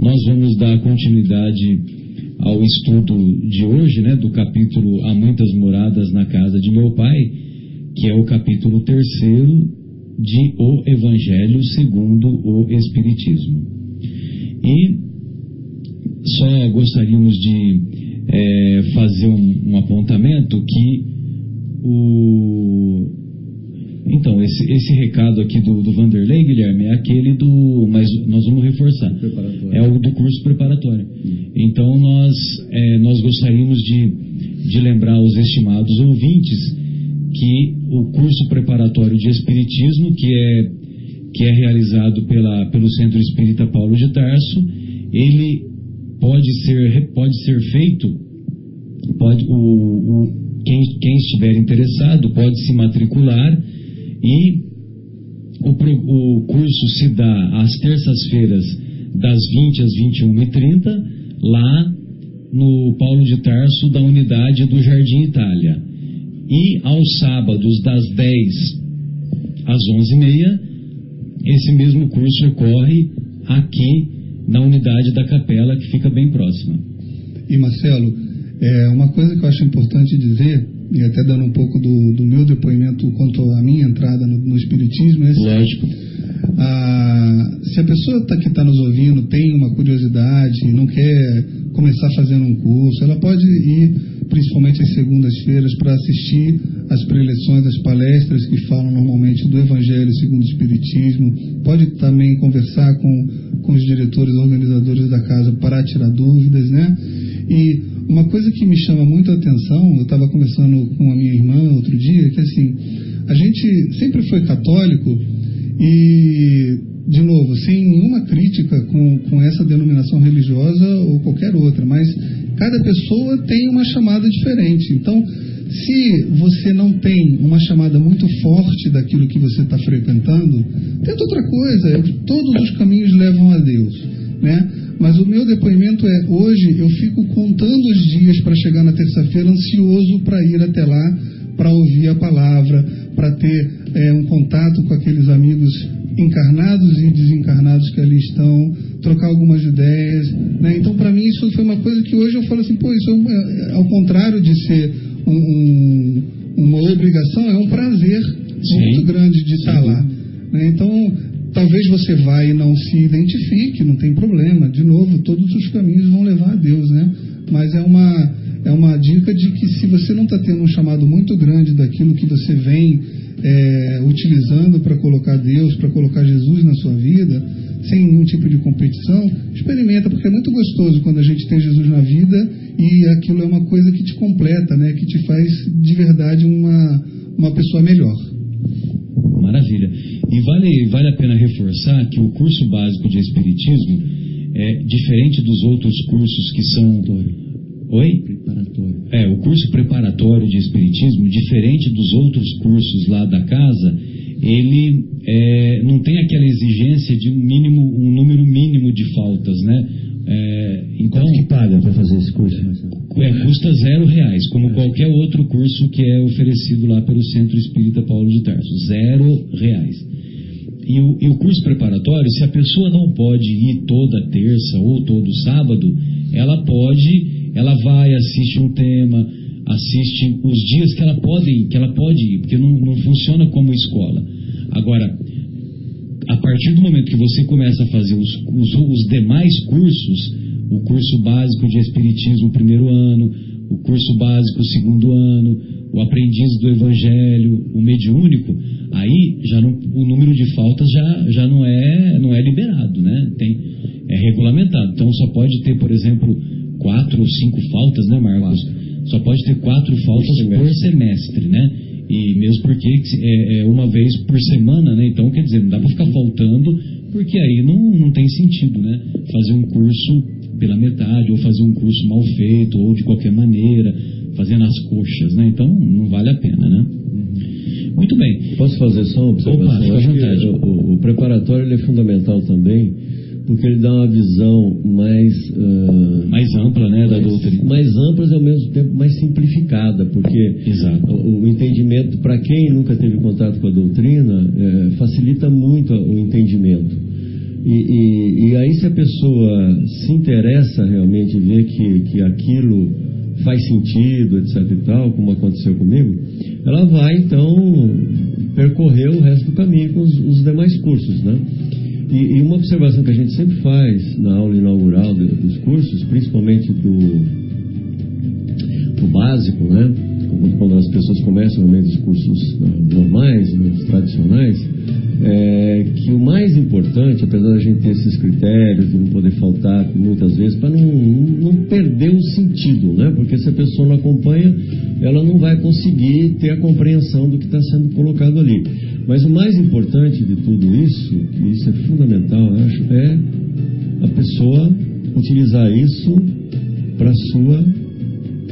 nós vamos dar continuidade ao estudo de hoje, né, do capítulo Há Muitas Moradas na Casa de Meu Pai, que é o capítulo terceiro de O Evangelho segundo o Espiritismo. E só gostaríamos de eh, fazer um, um apontamento que o. Então, esse, esse recado aqui do, do Vanderlei, Guilherme, é aquele do. Mas nós vamos reforçar. É o do curso preparatório. Então, nós, eh, nós gostaríamos de, de lembrar aos estimados ouvintes que o curso preparatório de Espiritismo, que é, que é realizado pela, pelo Centro Espírita Paulo de Tarso, ele pode ser, pode ser feito, pode, o, o- quem, quem estiver interessado pode se matricular e o, o curso se dá às terças-feiras das 20 às 21h30 lá no Paulo de Tarso da unidade do Jardim Itália. E aos sábados das 10 às 11h30 esse mesmo curso ocorre aqui na unidade da capela que fica bem próxima. E Marcelo, é uma coisa que eu acho importante dizer, e até dando um pouco do, do meu depoimento quanto à minha entrada no, no Espiritismo, é. Ah, se a pessoa tá, que está nos ouvindo tem uma curiosidade não quer começar fazendo um curso, ela pode ir principalmente às segundas-feiras para assistir às preleções, às palestras que falam normalmente do Evangelho segundo o Espiritismo. Pode também conversar com, com os diretores, organizadores da casa para tirar dúvidas, né? E uma coisa que me chama muito a atenção, eu estava conversando com a minha irmã outro dia, que assim, a gente sempre foi católico e, de novo, sem nenhuma crítica com, com essa denominação religiosa ou qualquer outra, mas cada pessoa tem uma chamada diferente. Então, se você não tem uma chamada muito forte daquilo que você está frequentando, tenta outra coisa. Todos os caminhos levam a Deus, né? Mas o meu depoimento é: hoje eu fico contando os dias para chegar na terça-feira, ansioso para ir até lá, para ouvir a palavra, para ter é, um contato com aqueles amigos encarnados e desencarnados que ali estão, trocar algumas ideias. Né? Então, para mim, isso foi uma coisa que hoje eu falo assim: pô, isso é, é ao contrário de ser um, um, uma obrigação, é um prazer Sim. muito grande de estar lá. Né? Então, talvez você vá e não se identifique, não tem problema. De novo, todos os caminhos vão levar a Deus, né? Mas é uma, é uma dica de que se você não está tendo um chamado muito grande daquilo que você vem é, utilizando para colocar Deus, para colocar Jesus na sua vida, sem nenhum tipo de competição, experimenta, porque é muito gostoso quando a gente tem Jesus na vida e aquilo é uma coisa que te completa, né? que te faz de verdade uma, uma pessoa melhor. Maravilha. E vale, vale a pena reforçar que o curso básico de Espiritismo é diferente dos outros cursos que são. Oi? Preparatório. É, o curso preparatório de Espiritismo, diferente dos outros cursos lá da casa, ele é, não tem aquela exigência de um mínimo, um número mínimo de faltas, né? É, então, Quanto que paga para fazer esse curso? É, custa zero reais, como é. qualquer outro curso que é oferecido lá pelo Centro Espírita Paulo de Tarso. Zero reais. E o, e o curso preparatório, se a pessoa não pode ir toda terça ou todo sábado, ela pode, ela vai, assiste um tema, assiste os dias que ela pode, que ela pode ir, porque não, não funciona como escola. Agora, a partir do momento que você começa a fazer os, os, os demais cursos, o curso básico de Espiritismo primeiro ano, o curso básico segundo ano, o aprendiz do Evangelho, o mediúnico, aí já não, o número de faltas já, já não, é, não é liberado, né? Tem, é regulamentado. Então só pode ter, por exemplo, quatro ou cinco faltas, né, Marcos? Só pode ter quatro faltas por semestre, por semestre né? E mesmo porque é, é, uma vez por semana, né? Então, quer dizer, não dá para ficar faltando, porque aí não, não tem sentido, né? Fazer um curso pela metade, ou fazer um curso mal feito, ou de qualquer maneira, fazendo as coxas, né? Então, não vale a pena, né? Muito bem. Posso fazer só uma observação? Opa, o, o, preparatório é fundamental também porque ele dá uma visão mais uh, mais ampla, né, da doutrina. Mais ampla e ao mesmo tempo mais simplificada, porque o, o, entendimento para quem nunca teve contato com a doutrina é, facilita muito o entendimento. E, e, e, aí se a pessoa se interessa realmente ver que, que aquilo faz sentido, etc e tal, como aconteceu comigo, ela vai então percorrer o resto do caminho com os, os demais cursos, né? E, e, uma observação que a gente sempre faz na aula inaugural dos cursos, principalmente do, do básico, né? Quando as pessoas começam meio dos cursos uh, normais, os tradicionais, é que o mais importante, apesar da gente ter esses critérios de não poder faltar muitas vezes, para não, não perder o sentido, né? Porque se a pessoa não acompanha, ela não vai conseguir ter a compreensão do que está sendo colocado ali. Mas o mais importante de tudo isso, que isso é fundamental, eu acho, é a pessoa utilizar isso para sua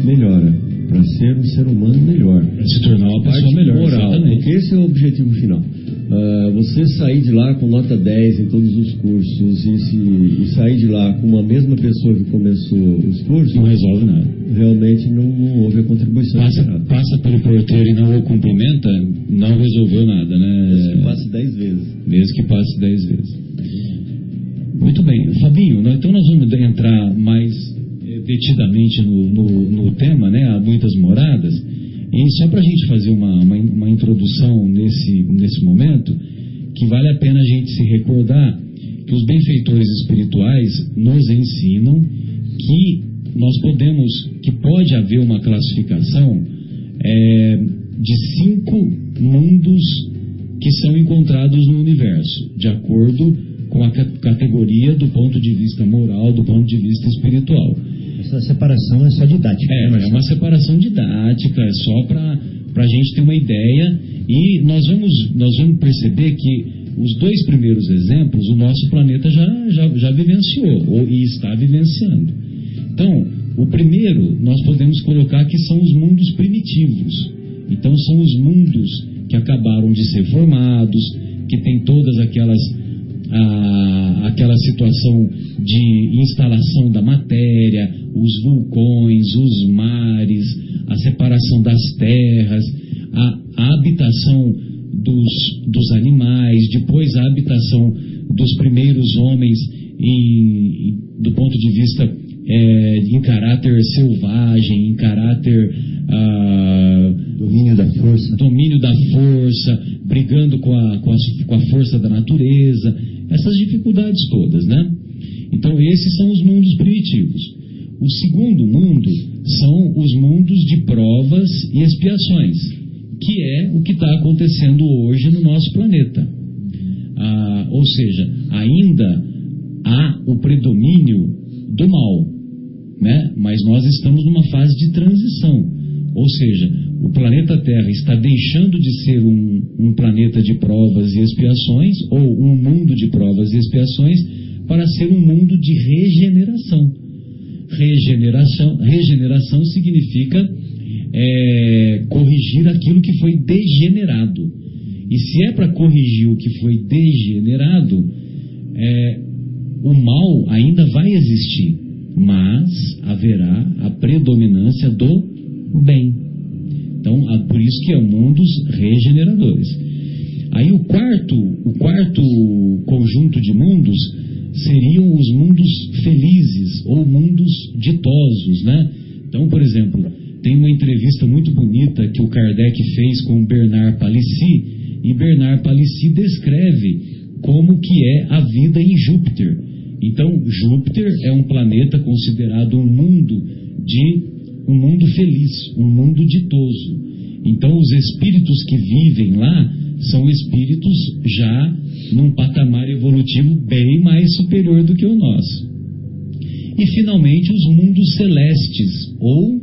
melhora, para ser um ser humano melhor. Para se tornar uma pessoa melhor. Moral, exatamente. porque esse é o objetivo final. Uh, você sair de lá com nota 10 em todos os cursos e, se, e, sair de lá com uma mesma pessoa que começou os cursos. Não resolve nada. Realmente não, não houve a contribuição. Passa, passa pelo porteiro e não o cumprimenta, não resolveu nada, né? Mesmo que passe 10 vezes. Mesmo que passe 10 vezes. Muito bem. Fabinho, então nós vamos entrar mais detidamente no, no, no tema, né? Há muitas moradas. E só para a gente fazer uma, uma, uma, introdução nesse, nesse momento, que vale a pena a gente se recordar que os benfeitores espirituais nos ensinam que nós podemos, que pode haver uma classificação é, de cinco mundos que são encontrados no universo, de acordo com a categoria do ponto de vista moral, do ponto de vista espiritual. Essa separação é só didática. É, né, é uma separação didática, é só para a gente ter uma ideia. E nós vamos, nós vamos perceber que os dois primeiros exemplos o nosso planeta já, já, já vivenciou ou, e está vivenciando. Então, o primeiro nós podemos colocar que são os mundos primitivos. Então, são os mundos que acabaram de ser formados, que tem todas aquelas a, aquela situação de instalação da matéria, os vulcões, os mares, a separação das terras, a, a habitação dos, dos animais, depois a habitação dos primeiros homens em, do ponto de vista é, em caráter selvagem, em caráter ah, domínio da força, domínio da força, brigando com a, com a, com a força da natureza, essas dificuldades todas, né? Então esses são os mundos primitivos. O segundo mundo são os mundos de provas e expiações, que é o que está acontecendo hoje no nosso planeta. Ah, ou seja, ainda há o predomínio do mal, né? mas nós estamos numa fase de transição. Ou seja, o planeta Terra está deixando de ser um, um, planeta de provas e expiações, ou um mundo de provas e expiações, para ser um mundo de regeneração. Regeneração, regeneração significa é, corrigir aquilo que foi degenerado. E se é para corrigir o que foi degenerado, é, o mal ainda vai existir, mas haverá a predominância do bem. Então, por isso que é mundos regeneradores. Aí o quarto, o quarto conjunto de mundos seriam os mundos felizes ou mundos ditosos, né? Então, por exemplo, tem uma entrevista muito bonita que o Kardec fez com Bernard Palissy e Bernard Palissy descreve como que é a vida em Júpiter. Então, Júpiter é um planeta considerado um mundo de um mundo feliz, um mundo ditoso. Então, os espíritos que vivem lá são espíritos já num patamar evolutivo bem mais superior do que o nosso. E, finalmente, os mundos celestes, ou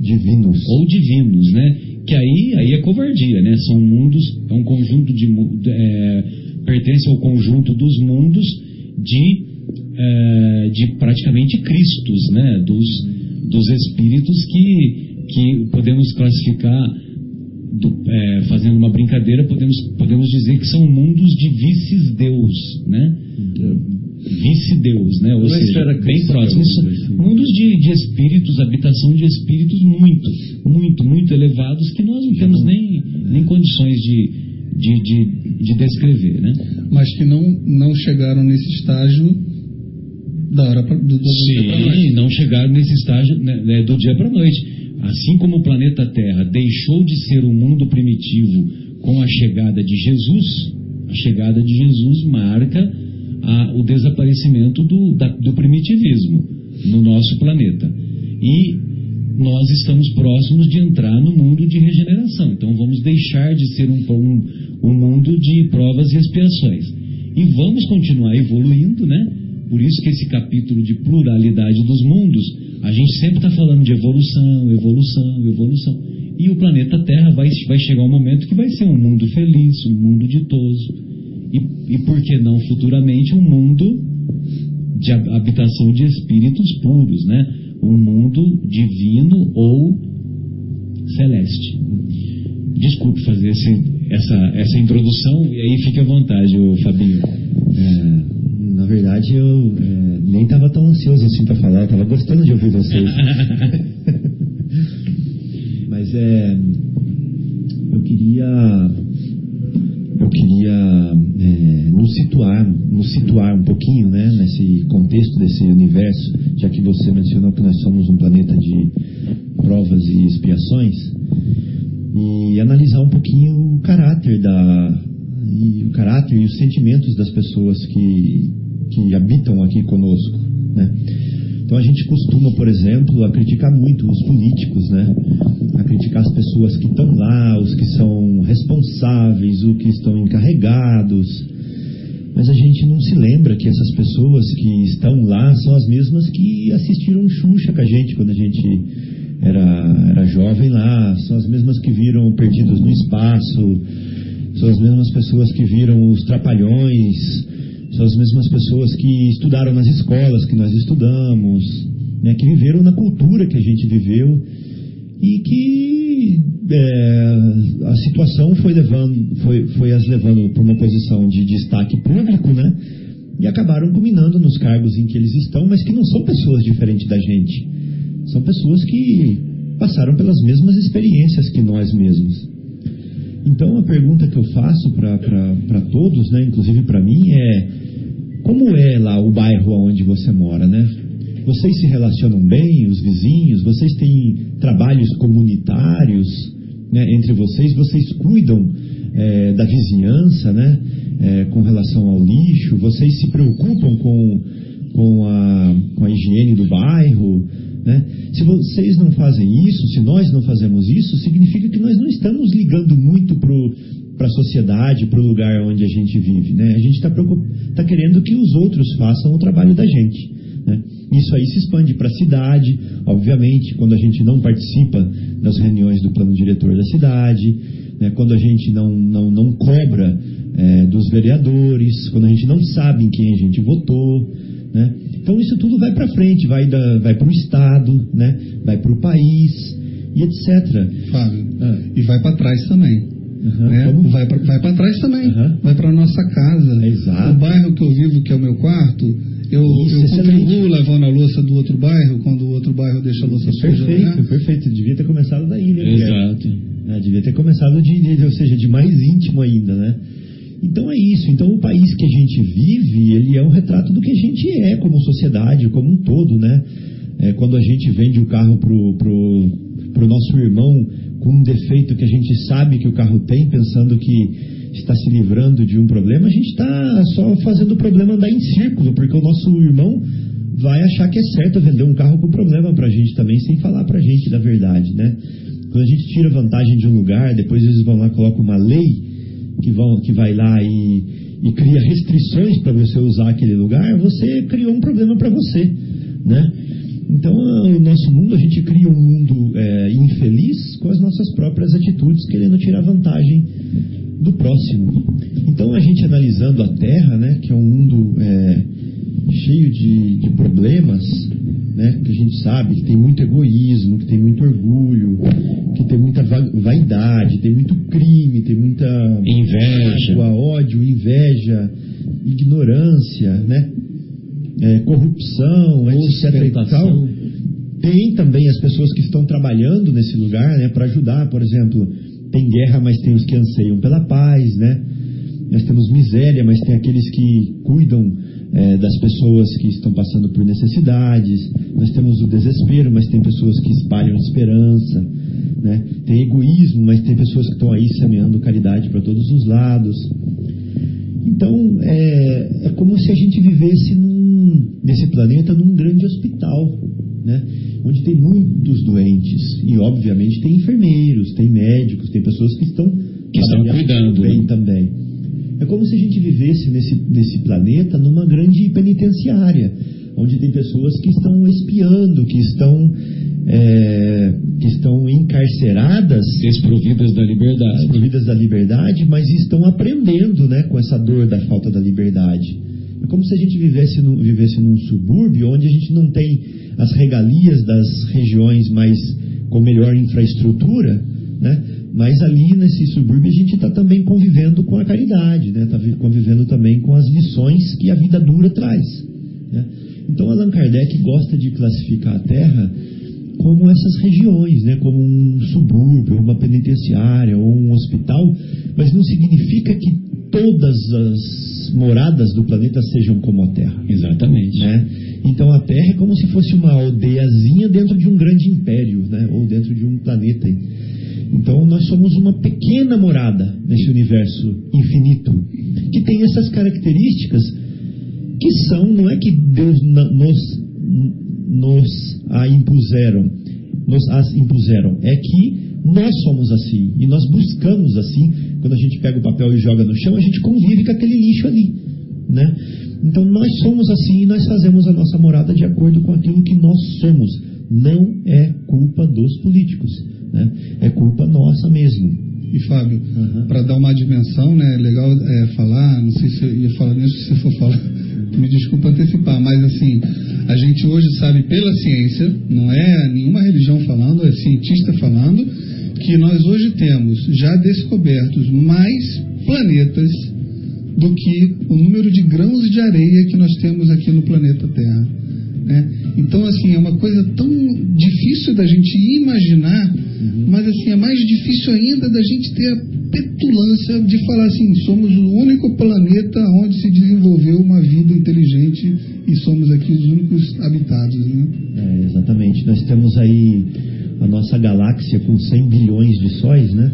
divinos, ou divinos, né? Que aí, aí é covardia, né? São mundos, é um conjunto de é, pertence ao conjunto dos mundos de, é, de praticamente Cristos, né? Dos, dos espíritos que, que podemos classificar, do, é, fazendo uma brincadeira, podemos, podemos dizer que são mundos de vices-deus, né? Vice-deus, né? Ou Não seja, bem próximos. Mundos de, de espíritos, habitação de espíritos muito, muito, muito elevados que nós não temos nem, nem condições de, de, de, de descrever, né? Mas que não, não chegaram nesse estágio da hora pra, do, do Sim, não chegaram nesse estágio né, né, do dia para a noite. Assim como o planeta Terra deixou de ser um mundo primitivo com a chegada de Jesus, a chegada de Jesus marca a, o desaparecimento do, da, do primitivismo no nosso planeta. E nós estamos próximos de entrar no mundo de regeneração. Então vamos deixar de ser um, um, um mundo de provas e expiações. E vamos continuar evoluindo, né? Por isso que esse capítulo de pluralidade dos mundos, a gente sempre está falando de evolução, evolução, evolução. E o planeta Terra vai, vai chegar um momento que vai ser um mundo feliz, um mundo ditoso. E, e por que não futuramente um mundo de habitação de espíritos puros, né? Um mundo divino ou celeste. Desculpe fazer esse, essa, essa introdução e aí fique à vontade, Fabinho. É na verdade, eu é, nem estava tão ansioso assim para falar, estava gostando de ouvir vocês. Mas é, eu queria, eu queria é, nos situar, nos situar um pouquinho, né, nesse contexto desse universo, já que você mencionou que nós somos um planeta de provas e expiações, e analisar um pouquinho o caráter da e o caráter e os sentimentos das pessoas que que habitam aqui conosco, né? Então a gente costuma, por exemplo, a criticar muito os políticos, né? A criticar as pessoas que estão lá, os que são responsáveis, os que estão encarregados. Mas a gente não se lembra que essas pessoas que estão lá são as mesmas que assistiram Xuxa com a gente quando a gente era, era jovem lá, são as mesmas que viram Perdidos no Espaço, são as mesmas pessoas que viram os Trapalhões, são as mesmas pessoas que estudaram nas escolas que nós estudamos, né, que viveram na cultura que a gente viveu e que é, a situação foi levando, foi, foi as levando para uma posição de destaque público, né? E acabaram culminando nos cargos em que eles estão, mas que não são pessoas diferentes da gente. São pessoas que passaram pelas mesmas experiências que nós mesmos. Então a pergunta que eu faço para todos, né, inclusive para mim, é como é lá o bairro onde você mora, né? Vocês se relacionam bem, os vizinhos? Vocês têm trabalhos comunitários né, entre vocês? Vocês cuidam é, da vizinhança, né? É, com relação ao lixo? Vocês se preocupam com, com, a, com a higiene do bairro? Né? Se vocês não fazem isso, se nós não fazemos isso, significa que nós não estamos ligando muito para a sociedade, para o lugar onde a gente vive. Né? A gente está tá querendo que os outros façam o trabalho da gente. Né? Isso aí se expande para a cidade, obviamente, quando a gente não participa das reuniões do plano diretor da cidade, né? quando a gente não, não, não cobra é, dos vereadores, quando a gente não sabe em quem a gente votou. Né? Então isso tudo vai para frente, vai, vai para o Estado, né? vai para o país e etc. Fábio, ah. e vai para trás também. Uhum, né? Vai para trás também, uhum. vai para nossa casa. Exato. O bairro que eu vivo, que é o meu quarto, eu, Isso, eu contribuo levando a louça do outro bairro, quando o outro bairro deixa a louça suja. Perfeito, né? perfeito. Devia ter começado daí, né? Exato. É, devia ter começado de, de, ou seja, de mais íntimo ainda, né? Então é isso. Então o país que a gente vive, ele é um retrato do que a gente é como sociedade, como um todo, né? É, quando a gente vende o carro pro, pro, pro nosso irmão com um defeito que a gente sabe que o carro tem, pensando que está se livrando de um problema, a gente está só fazendo o problema andar em círculo, porque o nosso irmão vai achar que é certo vender um carro com problema para a gente também, sem falar para a gente da verdade, né? Quando a gente tira vantagem de um lugar, depois eles vão lá colocam uma lei que, vão, que vai lá e, e cria restrições para você usar aquele lugar, você criou um problema para você, né? Então, o nosso mundo, a gente cria um mundo é, infeliz com as nossas próprias atitudes, querendo tirar vantagem do próximo. Então, a gente analisando a Terra, né, que é um mundo é, cheio de, de problemas, né, que a gente sabe que tem muito egoísmo, que tem muito orgulho, que tem muita vaidade, tem muito crime, tem muita inveja, mágoa, ódio, inveja, ignorância, né, é, corrupção, etc. E tal. Tem também as pessoas que estão trabalhando nesse lugar né, para ajudar, por exemplo, tem guerra, mas tem os que anseiam pela paz, né? Nós temos miséria, mas tem aqueles que cuidam é, das pessoas que estão passando por necessidades. Nós temos o desespero, mas tem pessoas que espalham esperança. Né? Tem egoísmo, mas tem pessoas que estão aí semeando caridade para todos os lados. Então, é, é como se a gente vivesse num, nesse planeta num grande hospital, né? onde tem muitos doentes. E, obviamente, tem enfermeiros, tem médicos, tem pessoas que estão, que estão cuidando bem né? também. É como se a gente vivesse nesse, nesse planeta numa grande penitenciária, onde tem pessoas que estão espiando, que estão, é, que estão encarceradas. Desprovidas da liberdade. Desprovidas da liberdade, mas estão aprendendo né, com essa dor da falta da liberdade. É como se a gente vivesse, no, vivesse num subúrbio onde a gente não tem as regalias das regiões mais com melhor infraestrutura, né? Mas ali nesse subúrbio a gente está também convivendo com a caridade, está né? Tá convivendo também com as lições que a vida dura traz. Né? Então Allan Kardec gosta de classificar a Terra como essas regiões, né? como um subúrbio, uma penitenciária ou um hospital, mas não significa que todas as moradas do planeta sejam como a Terra. Exatamente. Né? Então a Terra é como se fosse uma aldeiazinha dentro de um grande império, né? ou dentro de um planeta. Então nós somos uma pequena morada nesse universo infinito, que tem essas características que são, não é que Deus nos, nos a impuseram, nos as impuseram, é que nós somos assim e nós buscamos assim. Quando a gente pega o papel e joga no chão, a gente convive com aquele lixo ali. né? Então nós somos assim e nós fazemos a nossa morada de acordo com aquilo que nós somos. Não é culpa dos políticos, né? É culpa nossa mesmo. E Fábio, uhum. para dar uma dimensão, né, é legal é, falar, não sei se eu ia falar nisso, se for falar, me desculpa antecipar, mas assim, a gente hoje sabe pela ciência, não é nenhuma religião falando, é cientista falando, que nós hoje temos já descobertos mais planetas do que o número de grãos de areia que nós temos aqui no planeta Terra. Né? Então, assim, é uma coisa tão difícil da gente imaginar, uhum. mas assim, é mais difícil ainda da gente ter a petulância de falar assim, somos o único planeta onde se desenvolveu uma vida inteligente e somos aqui os únicos habitados, né? É, exatamente. Nós temos aí a nossa galáxia com 100 bilhões de sóis, né?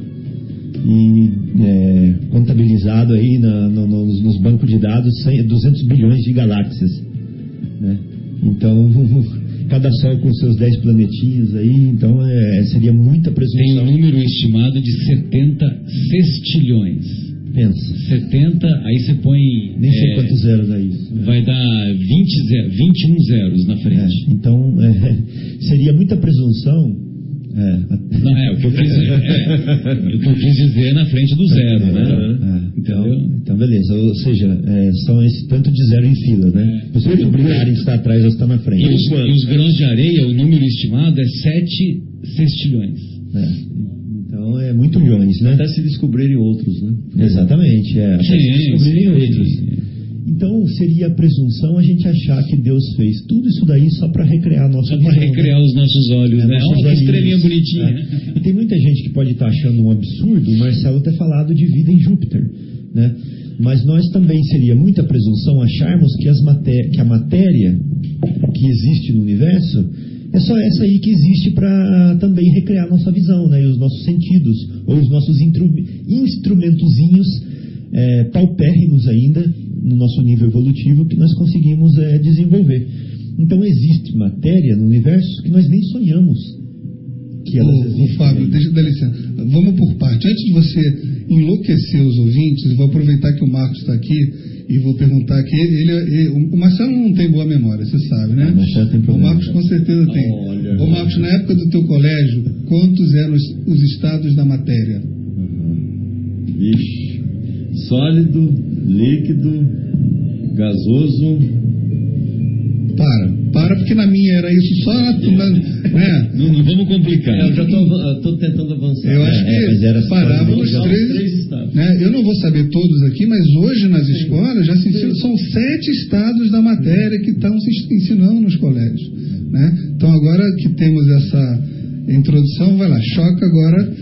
E é, contabilizado aí na, no, nos, nos, bancos de dados 100, 200 bilhões de galáxias, né? Então, cada sol com seus 10 planetinhos aí, então é, seria muita presunção. Tem um número estimado de 70 sextilhões. Pensa. 70, aí você põe. Nem sei é, quantos zeros é isso. Né? Vai dar 20 zero, 21 zeros na frente. É, então, é, seria muita presunção é. Não, é, o que eu quis, é, o que eu quis dizer na frente do zero, né? É, então, então, beleza. Ou seja, é, são esse tanto de zero em fila, né? É. Pessoas obrigarem estar atrás ou estar na frente. E os, e os, grãos de areia, o número estimado é 7 sextilhões. É. Então é muito milhões, né? Até se descobrirem outros, né? Exatamente, é. Até sim, se descobrirem sim, outros. Sim. Então seria presunção a gente achar que Deus fez tudo isso daí só para recrear nosso Só para recrear né? os nossos olhos, é, né? Olha que estrelinha bonitinha. É. E tem muita gente que pode estar tá achando um absurdo o Marcelo ter falado de vida em Júpiter, né? Mas nós também seria muita presunção acharmos que, as maté que a matéria que existe no universo é só essa aí que existe para também recriar nossa visão, né? E os nossos sentidos, ou os nossos instrumentozinhos é, paupérrimos ainda no nosso nível evolutivo que nós conseguimos é, desenvolver. Então existe matéria no universo que nós nem sonhamos que elas ô, ô, Fábio, deixa eu dar licença. Vamos por parte. Antes de você enlouquecer os ouvintes, vou aproveitar que o Marcos está aqui e vou perguntar aqui. Ele, ele, o Marcelo não tem boa memória, você sabe, né? O Marcos com certeza tem. Olha. Ô Marcos, na época do teu colégio, quantos eram os, os estados da matéria? Uhum. Vixe. Sólido, líquido, gasoso. Para, para, porque na minha era isso só. Na, né? não, não, vamos complicar. É, eu já estou tentando avançar. Eu acho é, que é, parava nos três. três estados. Né? Eu não vou saber todos aqui, mas hoje nas Sim. escolas já se ensinam, são sete estados da matéria que estão se ensinando nos colégios. Né? Então agora que temos essa introdução, vai lá, choca agora.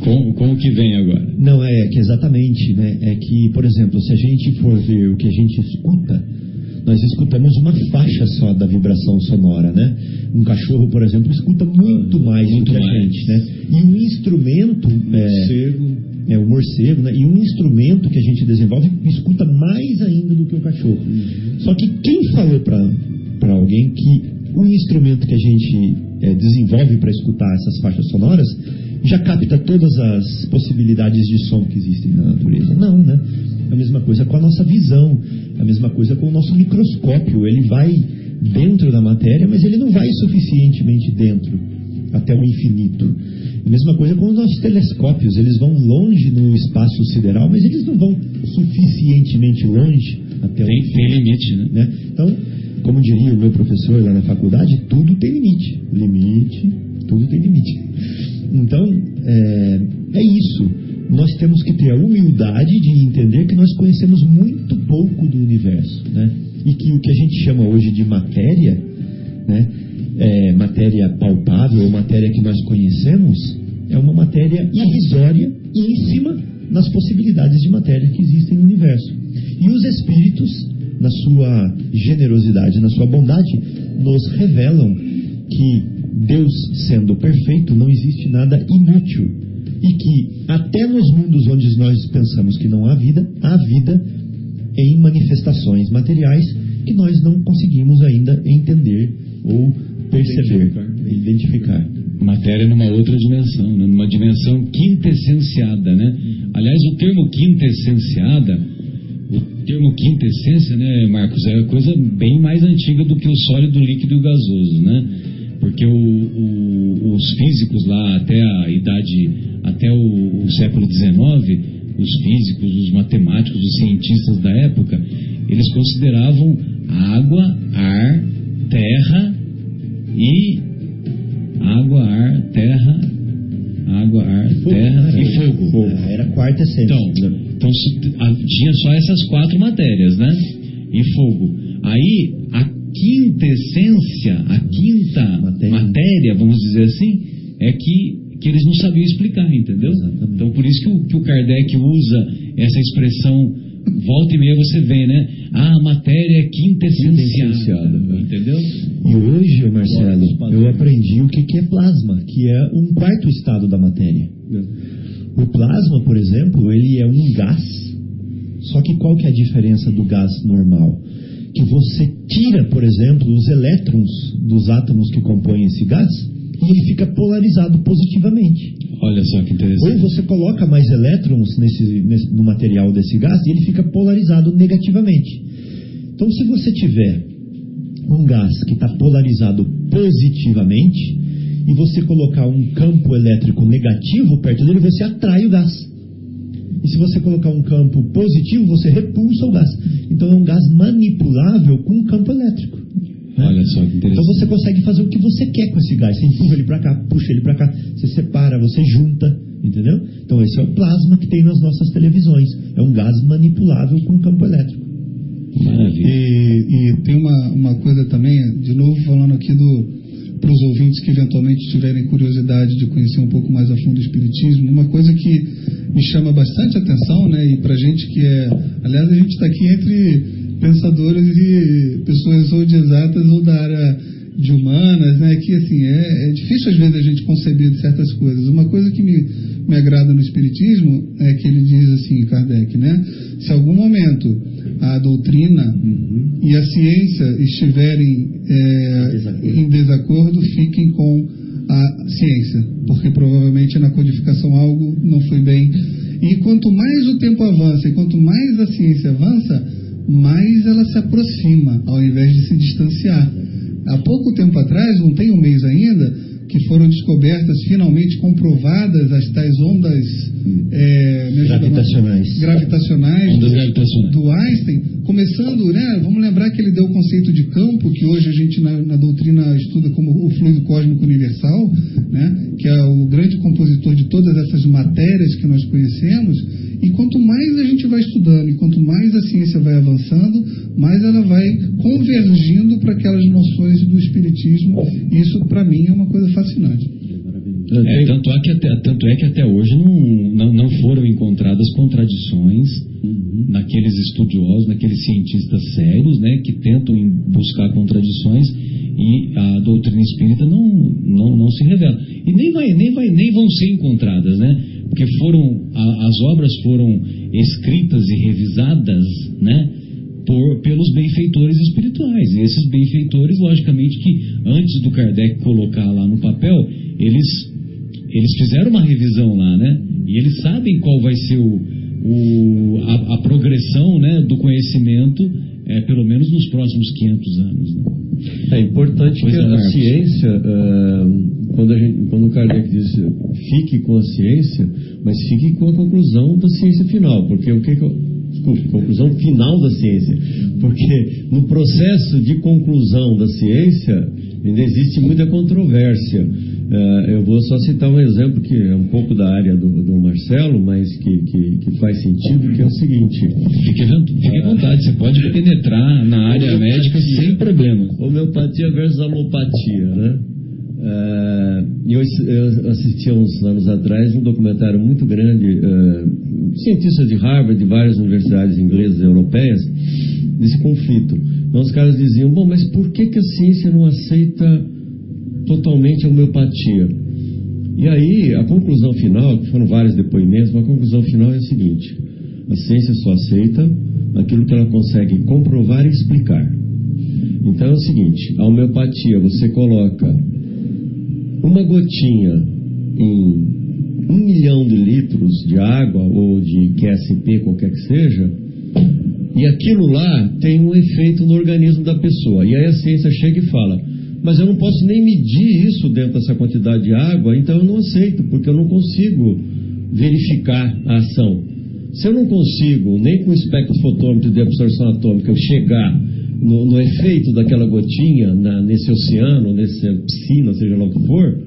com, com o que vem agora? Não, é que exatamente, né? É que, por exemplo, se a gente for ver o que a gente escuta, nós escutamos uma faixa só da vibração sonora, né? Um cachorro, por exemplo, escuta muito mais muito do que mais. a gente, né? E um instrumento... Morcego. É, é, o morcego, né? E um instrumento que a gente desenvolve escuta mais ainda do que o cachorro. Uhum. Só que quem falou para alguém que o instrumento que a gente é, desenvolve para escutar essas faixas sonoras já capta todas as possibilidades de som que existem na natureza. Não, né? É a mesma coisa com a nossa visão, é a mesma coisa com o nosso microscópio. Ele vai dentro da matéria, mas ele não vai suficientemente dentro, até o infinito. A mesma coisa com os nossos telescópios. Eles vão longe no espaço sideral, mas eles não vão suficientemente longe até tem, o infinito. Tem limite, né? né? Então, como diria o meu professor lá na faculdade, tudo tem limite. Limite, tudo tem limite. Então, é, é isso. Nós temos que ter a humildade de entender que nós conhecemos muito pouco do universo. Né? E que o que a gente chama hoje de matéria, né, é, matéria palpável, ou matéria que nós conhecemos, é uma matéria irrisória, ínfima nas possibilidades de matéria que existem no universo. E os espíritos na sua generosidade, na sua bondade, nos revelam que Deus, sendo perfeito, não existe nada inútil. E que até nos mundos onde nós pensamos que não há vida, há vida em manifestações materiais que nós não conseguimos ainda entender ou perceber, identificar. identificar. Matéria numa outra dimensão, né? numa dimensão quintessenciada. Né? Aliás, o termo quintessenciada o termo quinta essência, né, Marcos, é coisa bem mais antiga do que o sólido, líquido e o gasoso, né? Porque o, o, os físicos lá até a idade, até o, o século XIX, os físicos, os matemáticos, os cientistas da época, eles consideravam água, ar, terra e água, ar, terra, água, ar, fogo, terra e fogo. fogo. É, era a quarta essência. Então, então tinha só essas quatro matérias, né? E fogo. Aí a quinta essência, a quinta matéria, matéria vamos dizer assim, é que, que eles não sabiam explicar, entendeu? Exatamente. Então por isso que o, que o Kardec usa essa expressão volta e meia você vê, né? Ah, a matéria é quintessenciada. Entendeu? E hoje, Marcelo, eu aprendi o que é plasma, que é um quarto estado da matéria. É. O plasma, por exemplo, ele é um gás. Só que qual que é a diferença do gás normal? Que você tira, por exemplo, os elétrons dos átomos que compõem esse gás e ele fica polarizado positivamente. Olha só que interessante. Ou você coloca mais elétrons nesse, nesse, no material desse gás e ele fica polarizado negativamente. Então, se você tiver um gás que está polarizado positivamente e você colocar um campo elétrico negativo perto dele, você atrai o gás. E se você colocar um campo positivo, você repulsa o gás. Então é um gás manipulável com um campo elétrico. Olha só que interessante. Então você consegue fazer o que você quer com esse gás. Você empurra ele para cá, puxa ele para cá, você separa, você junta, entendeu? Então esse é o plasma que tem nas nossas televisões. É um gás manipulável com campo elétrico. Maravilha. E, e tem uma, uma coisa também, de novo falando aqui do para os ouvintes que eventualmente tiverem curiosidade de conhecer um pouco mais a fundo o Espiritismo, uma coisa que me chama bastante atenção, né, e para gente que é. Aliás, a gente está aqui entre pensadores e pessoas ou de exatas ou da área de humanas, né, que assim, é, é difícil às vezes a gente conceber de certas coisas. Uma coisa que me, me agrada no Espiritismo é que ele diz assim, Kardec, né, se algum momento a doutrina uhum. e a ciência estiverem é, desacordo. em desacordo, fiquem com a ciência, porque provavelmente na codificação algo não foi bem. E quanto mais o tempo avança e quanto mais a ciência avança, mais ela se aproxima, ao invés de se distanciar. Há pouco tempo atrás, não tem um mês ainda, que foram descobertas, finalmente comprovadas, as tais ondas é, gravitacionais, gravitacionais, do, gravitacionais. do Einstein, começando, né, vamos lembrar que ele deu o conceito de campo, que hoje a gente na, na doutrina estuda como o fluido cósmico universal, né, que é o grande compositor de todas essas matérias que nós conhecemos, e quanto mais a gente vai estudando e quanto mais a ciência vai avançando, mais ela vai convergindo para aquelas noções do Espiritismo. Isso, para mim, é uma coisa fascinante. É, tanto, é que até, tanto é que até hoje não, não, não foram encontradas contradições uhum. naqueles estudiosos, naqueles cientistas sérios, né, que tentam buscar contradições e a doutrina espírita não, não, não se revela. E nem, vai, nem, vai, nem vão ser encontradas, né? Porque foram, a, as obras foram escritas e revisadas, né? Por, pelos benfeitores espirituais. E esses benfeitores, logicamente, que antes do Kardec colocar lá no papel, eles, eles fizeram uma revisão lá, né? E eles sabem qual vai ser o, o, a, a progressão né, do conhecimento, é, pelo menos nos próximos 500 anos. Né? É importante pois que a, a ciência, uh, quando, a gente, quando o Kardec diz fique com a ciência, mas fique com a conclusão da ciência final, porque o que, que eu, desculpe, conclusão final da ciência, porque no processo de conclusão da ciência ainda existe muita controvérsia. Uh, eu vou só citar um exemplo que é um pouco da área do, do Marcelo, mas que, que, que, faz sentido, que é o seguinte. Fique, fique à vontade, você pode penetrar na área médica sem problema. Homeopatia versus alopatia, né? Uh, eu, eu assisti há uns anos atrás um documentário muito grande, uh, cientistas de Harvard, de várias universidades inglesas e europeias, desse conflito. Então os caras diziam, bom, mas por que, que a ciência não aceita totalmente a homeopatia. E aí, a conclusão final, que foram vários depoimentos, mas a conclusão final é a seguinte: a ciência só aceita aquilo que ela consegue comprovar e explicar. Então é o seguinte: a homeopatia, você coloca uma gotinha em um milhão de litros de água ou de QSP, qualquer que seja, E aquilo lá tem um efeito no organismo da pessoa. E aí a ciência chega e fala: mas eu não posso nem medir isso dentro dessa quantidade de água, então eu não aceito, porque eu não consigo verificar a ação. Se eu não consigo, nem com o espectrofotômetro de absorção atômica, chegar no, no efeito daquela gotinha na, nesse oceano, nessa piscina, seja lá o que for,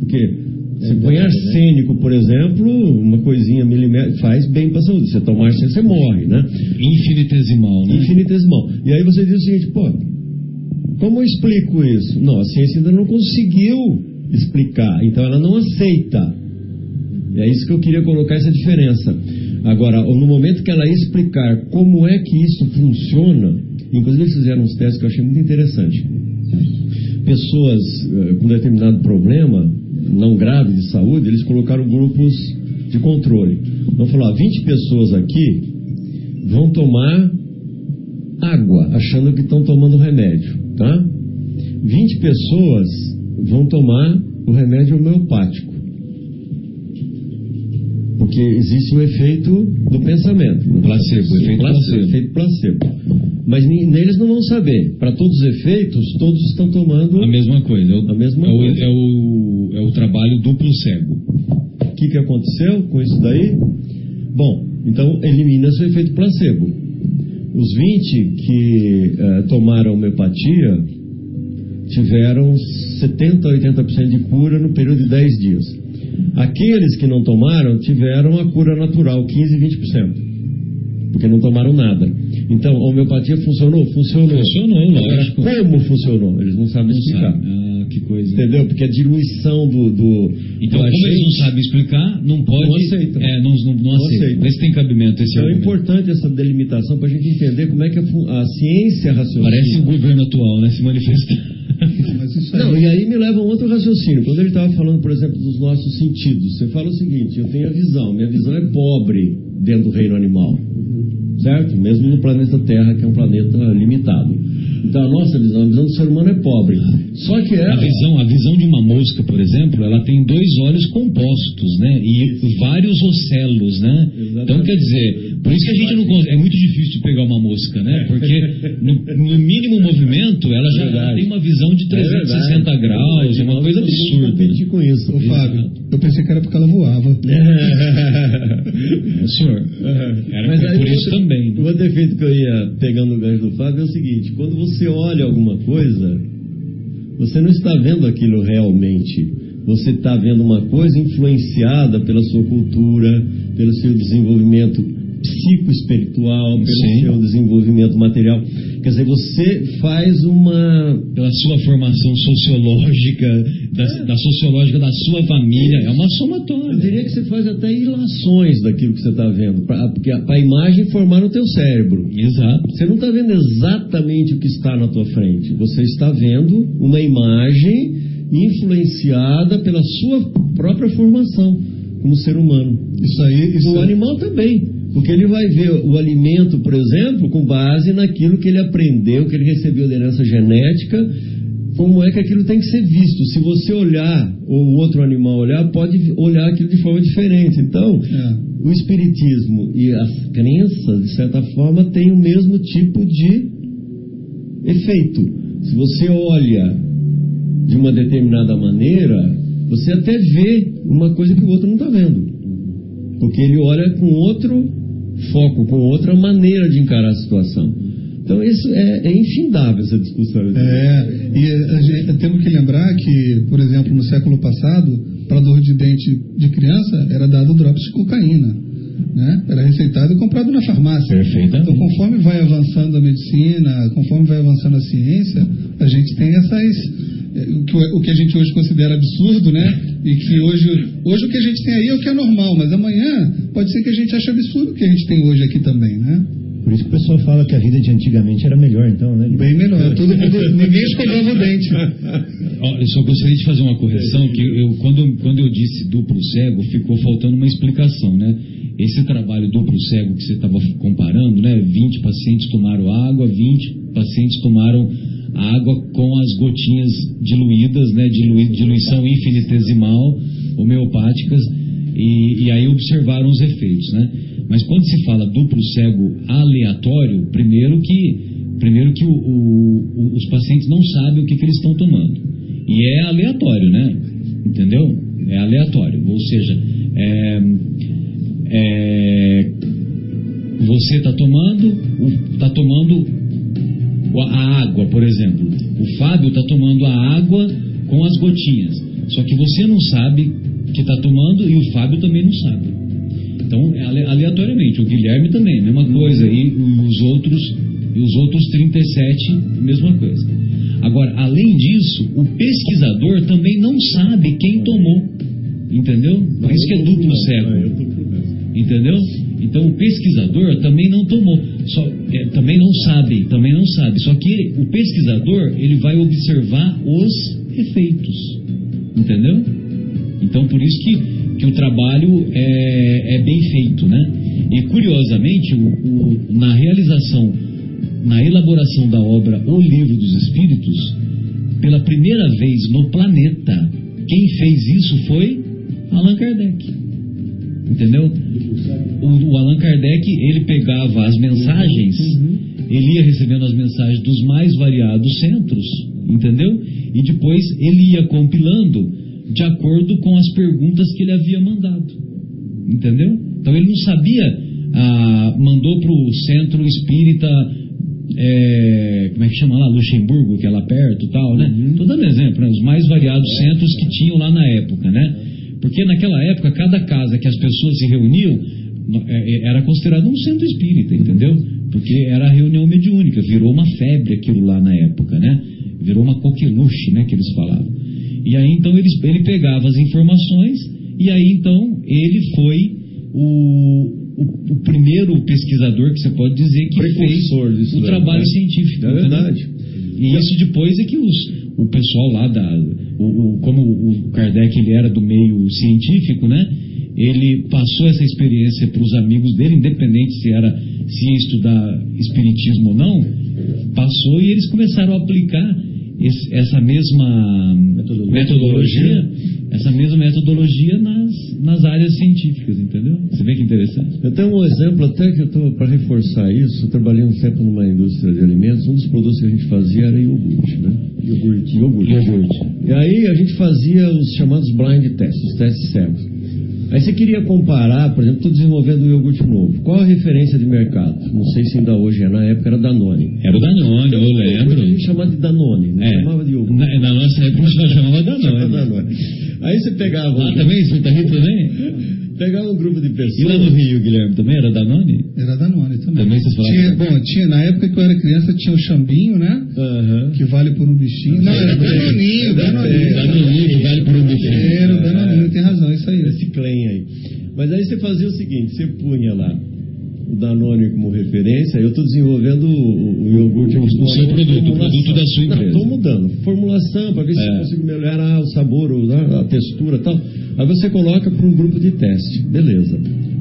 porque você põe arsênico, por exemplo, uma coisinha milimétrica, faz bem para a saúde. Você toma arsênico, você morre, né? Infinitesimal, né? Infinitesimal. E aí você diz o seguinte, pô, como eu explico isso? Não, a ciência ainda não conseguiu explicar, então ela não aceita. É isso que eu queria colocar essa diferença. Agora, no momento que ela explicar como é que isso funciona, inclusive eles fizeram uns testes que eu achei muito interessante. Pessoas uh, com determinado problema, não grave de saúde, eles colocaram grupos de controle. Vamos falar, 20 pessoas aqui vão tomar água, achando que estão tomando remédio, tá? 20 pessoas vão tomar o remédio homeopático. Porque existe o efeito do pensamento. O placebo, efeito placebo. efeito placebo. Mas neles não vão saber. Para todos os efeitos, todos estão tomando a mesma coisa. É o, a mesma é o, coisa. É o, é o trabalho duplo cego. O que, que aconteceu com isso daí? Bom, então elimina-se o efeito placebo. Os 20 que uh, tomaram homeopatia tiveram 70 a 80% de cura no período de 10 dias. Aqueles que não tomaram tiveram a cura natural, 15 20%. Porque não tomaram nada. Então, a homeopatia funcionou? Funcionou. Funcionou, lógico. Como funcionou? Eles não sabem Não explicar. sabe. Ah, que coisa. Entendeu? Porque a diluição do. do Então, do como eles não sabem explicar, não pode. Não aceitam. É, não, não, não, Não aceitam. aceitam. Vê se tem cabimento esse Então é importante essa delimitação para a gente entender como é que a, a ciência raciocina. Parece o governo atual, né? Se aí, Não, e aí me leva a um outro raciocínio. Quando ele estava falando, por exemplo, dos nossos sentidos, você fala o seguinte: eu tenho a visão, minha visão é pobre dentro do reino animal, certo? Mesmo no planeta Terra, que é um planeta limitado. Então a nossa visão, a visão do ser humano é pobre. Só que A ela. visão, a visão de uma mosca, por exemplo, ela tem dois olhos compostos, né? E vários ocelos, né? Então, quer dizer, por isso que a gente não consegue. É muito difícil de pegar uma mosca, né? Porque no, no mínimo movimento, ela já Verdade. tem uma visão de 360 graus, é uma coisa absurda. competir com isso. Ô, Fábio, eu pensei que era porque ela voava. O senhor. Era Mas por- isso outro- também. O outro efeito que eu ia pegando o gancho do Fábio é o seguinte: quando você olha alguma coisa, você não está vendo aquilo realmente. Você está vendo uma coisa influenciada pela sua cultura, pelo seu desenvolvimento psicoespiritual, pelo Sim. seu desenvolvimento material. Quer dizer, você faz uma Pela sua formação sociológica, da, da sociológica da sua família, é uma Eu somatória. diria que você faz até ilações daquilo que você está vendo, para a imagem formar no teu cérebro. Exato. Você não está vendo exatamente o que está na tua frente. Você está vendo uma imagem influenciada pela sua própria formação como ser humano. Isso aí, isso O animal também. Porque ele vai ver o alimento, por exemplo, com base naquilo que ele aprendeu, que ele recebeu de herança genética, como é que aquilo tem que ser visto. Se você olhar, ou o outro animal olhar, pode olhar aquilo de forma diferente. Então, É. o espiritismo e as crenças, de certa forma, têm o mesmo tipo de efeito. Se você olha de uma determinada maneira, você até vê uma coisa que o outro não está vendo. Porque ele olha com outro foco, com outra maneira de encarar a situação. Então, isso é, é infindável essa discussão. É, e gente, temos que lembrar que, por exemplo, no século passado, para dor de dente de criança, era dado drops de cocaína. Né? Era receitado e comprado na farmácia. Perfeitamente. Então, conforme vai avançando a medicina, conforme vai avançando a ciência, a gente tem essas. eh, O que, o que a gente hoje considera absurdo, né? E que hoje, hoje o que a gente tem aí é o que é normal, mas amanhã pode ser que a gente ache absurdo o que a gente tem hoje aqui também, né? Por isso que o pessoal fala que a vida de antigamente era melhor, então, né? Bem melhor. Todo mundo, ninguém escovava o dente. Eu só gostaria de fazer uma correção, que eu, quando, quando eu disse duplo cego, ficou faltando uma explicação, né? Esse trabalho duplo cego que você estava comparando, né? 20 pacientes tomaram água, 20 pacientes tomaram água com as gotinhas diluídas, né? Dilui, diluição infinitesimal, homeopáticas, e, e aí observaram os efeitos, né? Mas quando se fala duplo cego aleatório, primeiro que, primeiro que o, o, os pacientes não sabem o que, que eles estão tomando. E é aleatório, né? Entendeu? É aleatório. Ou seja, é, é, você está tomando, está tomando a água, por exemplo. O Fábio está tomando a água com as gotinhas. Só que você não sabe que está tomando e o Fábio também não sabe. Então, é aleatoriamente. O Guilherme também, mesma coisa. E os outros, e os outros 37, mesma coisa. Agora, além disso, o pesquisador também não sabe quem tomou. Entendeu? Por isso que é duplo cego. Entendeu? Então o pesquisador também não tomou, só, é, também não sabe, também não sabe. Só que o pesquisador ele vai observar os efeitos, entendeu? Então por isso que, que o trabalho é, é bem feito, né? E curiosamente, o, o, na realização, na elaboração da obra O Livro dos Espíritos, pela primeira vez no planeta, quem fez isso foi Allan Kardec. Entendeu? O, o, Allan Kardec, ele pegava as mensagens, ele ia recebendo as mensagens dos mais variados centros, entendeu? E depois ele ia compilando de acordo com as perguntas que ele havia mandado, entendeu? Então ele não sabia, ah, mandou para o centro espírita é, como é que chama lá, Luxemburgo, que é lá perto tal, né? Uhum. Tô dando exemplo, né? os mais variados centros que tinham lá na época, né? Porque naquela época, cada casa que as pessoas se reuniam é, é, era considerado um centro espírita, entendeu? Porque era a reunião mediúnica, virou uma febre aquilo lá na época, né? Virou uma coqueluche, né, que eles falavam. E aí então ele, ele pegava as informações e aí então ele foi o, o, o primeiro pesquisador que você pode dizer que fez o trabalho né? científico. É verdade. E isso depois é que os, o pessoal lá da o, o, como o Kardec ele era do meio científico, né? Ele passou essa experiência para os amigos dele, independente se era se ia estudar espiritismo ou não, passou e eles começaram a aplicar esse, essa mesma metodologia, metodologia, essa mesma metodologia nas, nas áreas científicas, entendeu? Você vê que interessante. Eu tenho um exemplo até que eu estou para reforçar isso. Eu trabalhei um tempo numa indústria de alimentos. Um dos produtos que a gente fazia era iogurte, né? Iogurte. Iogurte. iogurte. E aí a gente fazia os chamados blind tests, os testes cegos. Aí você queria comparar, por exemplo, estou desenvolvendo um iogurte novo. Qual a referência de mercado? Não sei se ainda hoje é, na época era Danone. Era o Danone, eu lembro. A gente chamava de Danone, não é. chamava de iogurte. Na, na nossa época a gente chamava Danone. Danone. Aí você pegava... Ah, também? Você tá rindo também? Pegar um grupo de pessoas. E lá no Rio, Guilherme, também era Danone? Era Danone também. Também vocês falaram? Tinha, bom, tinha, na época que eu era criança tinha o Xambinho, né? Uhum. Que vale por um bichinho. Não, era Danoninho, Danoninho. Danoninho, que vale por um bichinho. Era o Danoninho, tem razão, isso aí. Esse clem aí. Mas aí você fazia o seguinte, você punha lá o Danone como referência, eu estou desenvolvendo o, o iogurte aqui. O seu produto, o produto da sua empresa. Estou mudando. Formulação, para ver é. se eu consigo melhorar o sabor, a textura e tal. Aí você coloca para um grupo de teste. Beleza.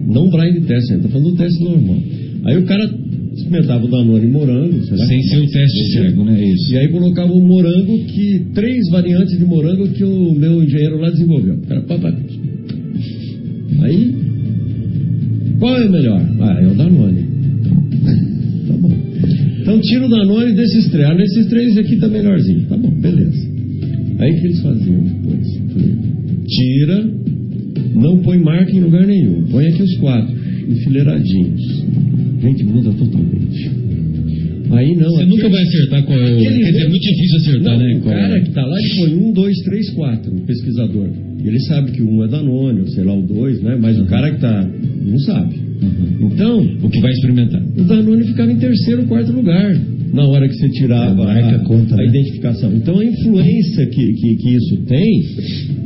Não blind teste, estou falando do teste normal. Aí o cara experimentava o Danone morango. Sem ser o teste cego, né? Isso. E aí colocava o morango que. Três variantes de morango que o meu engenheiro lá desenvolveu. O cara, pá, pá, Aí, qual é o melhor? Ah, é o Danone. tá bom. Então tira o Danone desses três. Ah, nesses três aqui tá melhorzinho. Tá bom, beleza. Aí que eles faziam depois? Tira, não põe marca em lugar nenhum. Põe aqui os quatro, enfileiradinhos. Gente, muda totalmente. Aí não. Você nunca vai acertar qual é o. Quer dizer, é muito difícil acertar, não, né? O cara é? que tá lá, ele põe um, dois, três, quatro, o pesquisador. Ele sabe que um é Danone, ou sei lá, o dois, né? Mas uhum. o cara que tá. não sabe. Uhum. Então. O que vai experimentar? O Danone ficava em terceiro, quarto lugar. Na hora que você tirava a, marca, a, conta, a né? identificação. Então a influência que, que, que isso tem.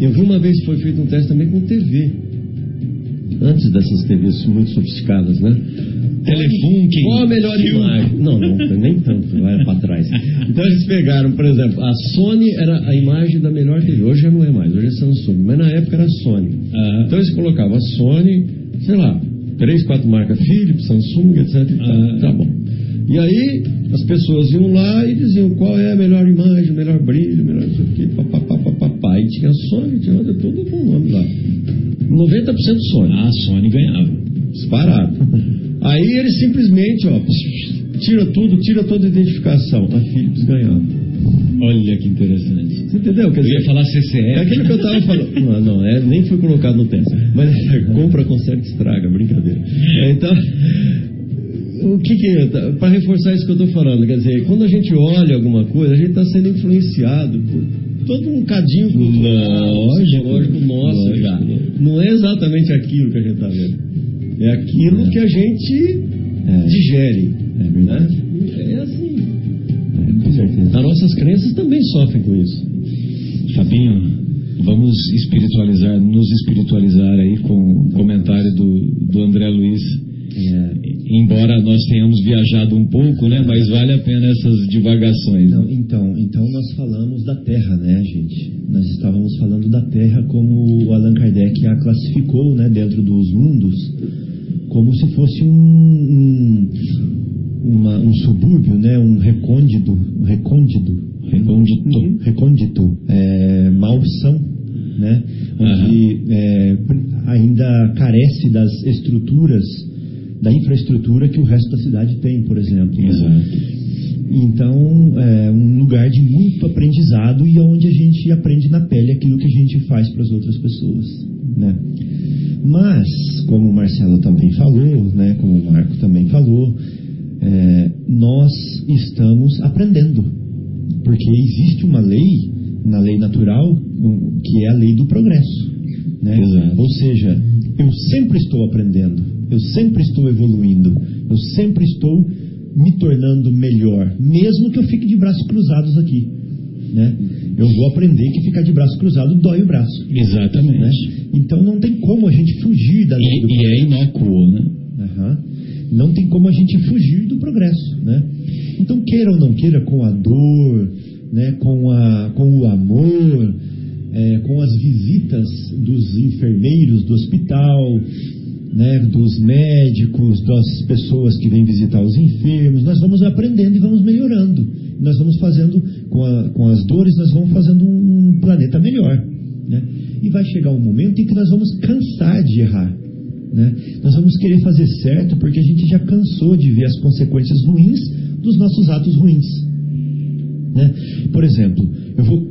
Eu vi uma vez que foi feito um teste também com TV. Antes dessas TVs muito sofisticadas, né? Telefunken. Qual a melhor imagem? Não, não, nem tanto, vai para trás. Então eles pegaram, por exemplo, a Sony era a imagem da melhor TV. Hoje já não é mais, hoje é Samsung, mas na época era Sony. Uhum. Então eles colocavam a Sony, sei lá, três, quatro marcas, Philips, Samsung, etc. Uhum. Tá bom. E aí as pessoas iam lá e diziam qual é a melhor imagem, o melhor brilho, o melhor isso aqui, papapá, papapá. E tinha a Sony, tinha outra, todo com o nome lá. 90% Sony. Ah, a Sony ganhava. Disparado. Aí ele simplesmente, ó, tira tudo, tira toda a identificação. A Philips ganhava. Olha que interessante. Você entendeu? Quer Eu dizer, ia falar CCE. é aquilo que eu tava falando. Não, não, é, nem foi colocado no teste. Mas é, compra, conserta, estraga, brincadeira. É, então, o que que para reforçar isso que eu tô falando, quer dizer, quando a gente olha alguma coisa, a gente está sendo influenciado por todo um cadinho cultural, Lógico, psicológico nosso lógico. já. Não é exatamente aquilo que a gente está vendo. É aquilo que a gente É. digere. É verdade. Né? É assim. É, com certeza. As nossas crenças também sofrem com isso. Fabinho, vamos espiritualizar, nos espiritualizar aí com o comentário do, Embora nós tenhamos viajado um pouco, né? Mas vale a pena essas divagações. Não, então, então nós falamos da Terra, né, gente? Nós estávamos falando da Terra como o Allan Kardec a classificou, né, dentro dos mundos, como se fosse um, um, uma- um subúrbio, né, um recôndito, um recôndito, Recôndito. recôndito, é, malsão, né, onde é, ainda carece das estruturas, da infraestrutura que o resto da cidade tem, por exemplo. né? Exato. Então, é um lugar de muito aprendizado e onde a gente aprende na pele aquilo que a gente faz para as outras pessoas, né? Mas, como o Marcelo também falou, né, como o Marco também falou, é, nós estamos aprendendo, porque existe uma lei, na lei natural, que é a lei do progresso, né? Exato. Ou seja, eu sempre estou aprendendo, eu sempre estou evoluindo, eu sempre estou me tornando melhor, mesmo que eu fique de braços cruzados aqui. Né? Eu vou aprender que ficar de braço cruzado dói o braço. Né? Exatamente. Então não tem como a gente fugir da lei do E, e é inócuo, né? Aham. Não tem como a gente fugir do progresso, né? Então queira ou não queira, com a dor, né, com, a, com o amor, é, com as visitas dos enfermeiros do hospital, né, dos médicos, das pessoas que vêm visitar os enfermos, nós vamos aprendendo e vamos melhorando. Nós vamos fazendo, com, a- com as dores, nós vamos fazendo um planeta melhor. Né? E vai chegar um momento em que nós vamos cansar de errar. Né? Nós vamos querer fazer certo porque a gente já cansou de ver as consequências ruins dos nossos atos ruins. Né? Por exemplo, eu vou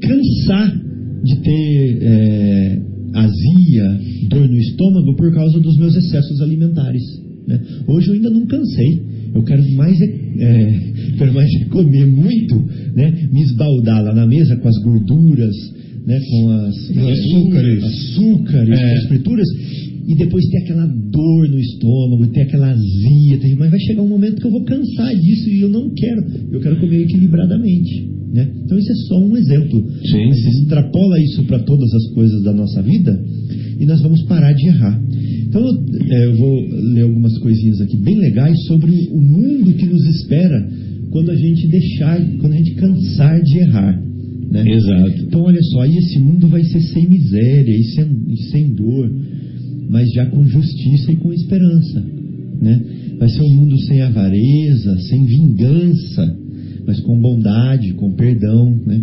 cansar de ter é, azia, dor no estômago por causa dos meus excessos alimentares. né? Hoje eu ainda não cansei. Eu quero mais é, é, quero mais é comer muito, né? me esbaldar lá na mesa com as gorduras, né? com as Os açúcares. açúcares, É. com as frituras, e depois ter aquela dor no estômago, ter aquela azia, ter- mas vai chegar um momento que eu vou cansar disso e eu não quero. Eu quero comer equilibradamente. Né? Então isso é só um exemplo. Sim, Mas sim. extrapola isso para todas as coisas da nossa vida e nós vamos parar de errar. Então eu, é, eu vou ler algumas coisinhas aqui bem legais sobre o mundo que nos espera quando a gente deixar, quando a gente cansar de errar. Né? Exato. Então, olha só, aí esse mundo vai ser sem miséria e sem, e sem dor, mas já com justiça e com esperança. Né? Vai ser um mundo sem avareza, sem vingança, mas com bondade, com perdão. Né?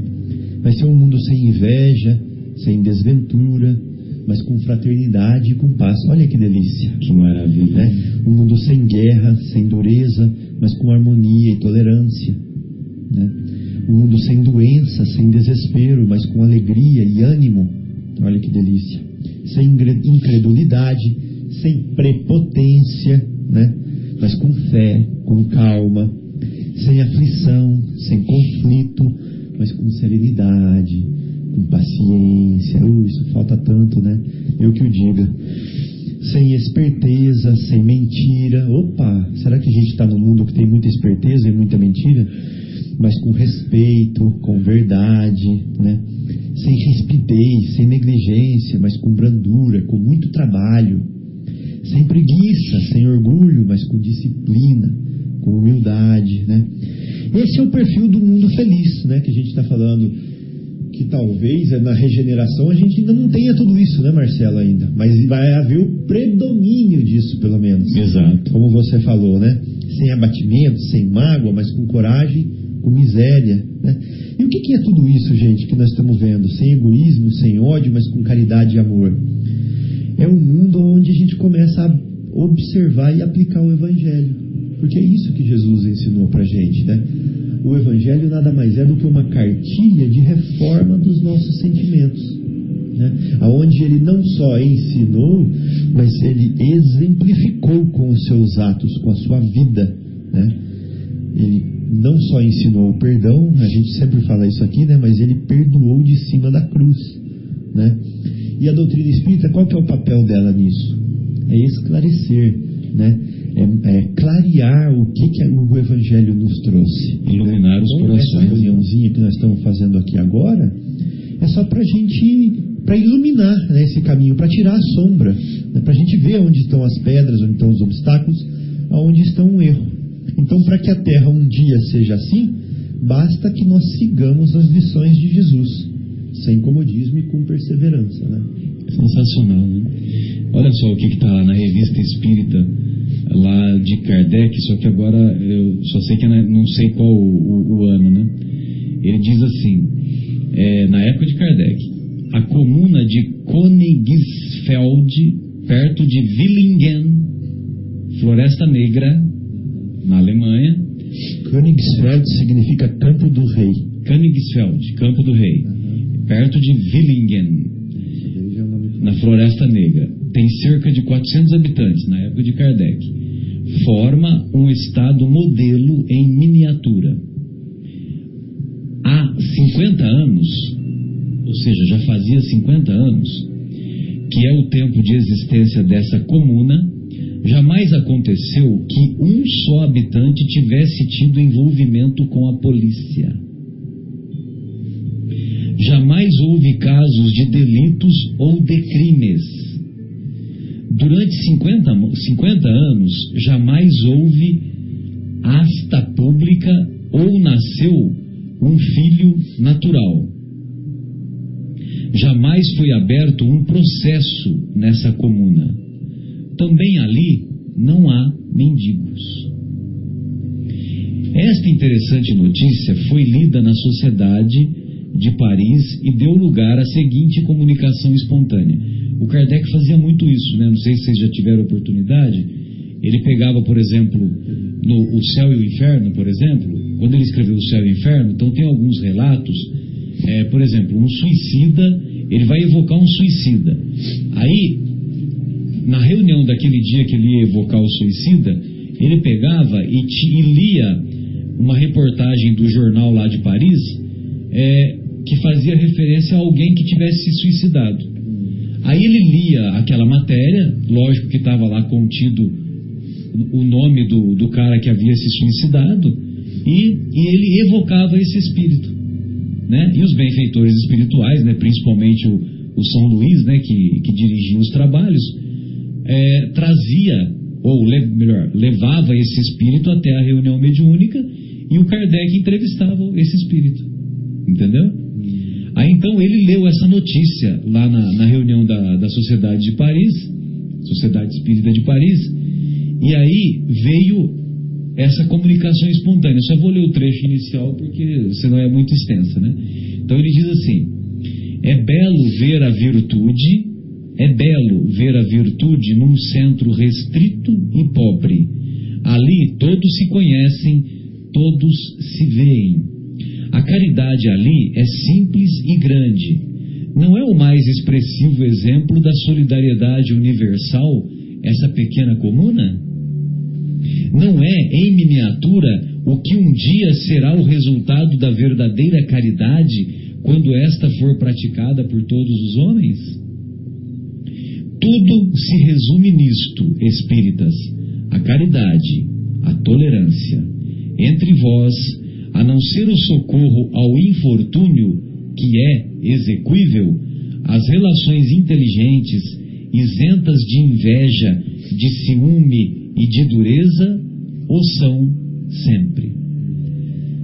Vai ser um mundo sem inveja, sem desventura, mas com fraternidade e com paz. Olha que delícia. Que maravilha. Né? Um mundo sem guerra, sem dureza, mas com harmonia e tolerância. Né? Um mundo sem doença, sem desespero, mas com alegria e ânimo. Olha que delícia. Sem incredulidade, sem prepotência, né? mas com fé, com calma. Sem aflição, sem conflito, mas com serenidade, com paciência. Uh, isso falta tanto, né? Eu que o diga sem esperteza, sem mentira. Opa, será que a gente está num mundo que tem muita esperteza e muita mentira? Mas com respeito, com verdade, né? Sem rispidez, sem negligência, mas com brandura, com muito trabalho. Sem preguiça, sem orgulho, mas com disciplina, com humildade, né? Esse é o perfil do mundo feliz, né? Que a gente está falando que talvez é, na regeneração a gente ainda não tenha tudo isso, né, Marcelo, ainda. Mas vai haver o predomínio disso, pelo menos. Exato. Como você falou, né? Sem abatimento, sem mágoa, mas com coragem, com miséria. Né? E o que, que é tudo isso, gente, que nós estamos vendo? Sem egoísmo, sem ódio, mas com caridade e amor. é um mundo onde a gente começa a observar e aplicar o Evangelho. Porque é isso que Jesus ensinou para gente, né? O Evangelho nada mais é do que uma cartilha de reforma dos nossos sentimentos. Né? Onde ele não só ensinou, mas ele exemplificou com os seus atos, com a sua vida. Né? Ele não só ensinou o perdão, a gente sempre fala isso aqui, né? mas ele perdoou de cima da cruz. Né? E a doutrina espírita, qual que é o papel dela nisso? É esclarecer, né? é, é clarear o que, que o Evangelho nos trouxe. Iluminar os então, corações. Essa reuniãozinha que nós estamos fazendo aqui agora é só para a gente, para iluminar né, esse caminho, para tirar a sombra, né, para a gente ver onde estão as pedras, onde estão os obstáculos, aonde estão o erro. Então, para que a Terra um dia seja assim, basta que nós sigamos as lições de Jesus, sem comodismo e com perseverança. Né? Sensacional, né? Olha só o que está lá na revista Espírita, lá de Kardec, só que agora eu só sei que não sei qual o, o, o ano, né? Ele diz assim, é, na época de Kardec, a comuna de Königsfeld, perto de Villingen, Floresta Negra, na Alemanha. Königsfeld significa Campo do Rei. Königsfeld, Campo do Rei, perto de Villingen, na Floresta Negra. Tem cerca de 400 habitantes na época de Kardec. Forma um estado modelo em miniatura. Há 50 anos, ou seja, já fazia 50 anos, que é o tempo de existência dessa comuna, jamais aconteceu que um só habitante tivesse tido envolvimento com a polícia. Jamais houve casos de delitos ou de crimes. Durante 50, 50 anos, jamais houve asta pública ou nasceu um filho natural. Jamais foi aberto um processo nessa comuna. Também ali não há mendigos. Esta interessante notícia foi lida na sociedade de Paris e deu lugar à seguinte comunicação espontânea. O Kardec fazia muito isso, né? Não sei se vocês já tiveram oportunidade. Ele pegava, por exemplo, no O Céu e o Inferno, por exemplo, quando ele escreveu O Céu e o Inferno, então tem alguns relatos, é, por exemplo, um suicida, ele vai evocar um suicida. Aí, na reunião daquele dia que ele ia evocar o suicida, ele pegava e, e lia uma reportagem do jornal lá de Paris, é, que fazia referência a alguém que tivesse se suicidado. Aí ele lia aquela matéria, lógico que estava lá contido o nome do, do cara que havia se suicidado, e, e ele evocava esse espírito. Né? E os benfeitores espirituais, né, principalmente o, o São Luís, né, que, que dirigia os trabalhos, é, trazia, ou le, melhor, levava esse espírito até a reunião mediúnica e o Kardec entrevistava esse espírito. Entendeu? Aí então ele leu essa notícia lá na, na reunião da, da Sociedade de Paris, Sociedade Espírita de Paris, e aí veio essa comunicação espontânea. Só vou ler o trecho inicial porque senão é muito extensa, né? Então ele diz assim: É belo ver a virtude, é belo ver a virtude num centro restrito e pobre. Ali todos se conhecem, todos se veem. A caridade ali é simples e grande. Não é o mais expressivo exemplo da solidariedade universal essa pequena comuna? Não é, em miniatura, o que um dia será o resultado da verdadeira caridade quando esta for praticada por todos os homens? Tudo se resume nisto, espíritas: a caridade, a tolerância. Entre vós, a não ser o socorro ao infortúnio, que é exequível, as relações inteligentes, isentas de inveja, de ciúme e de dureza, o são sempre.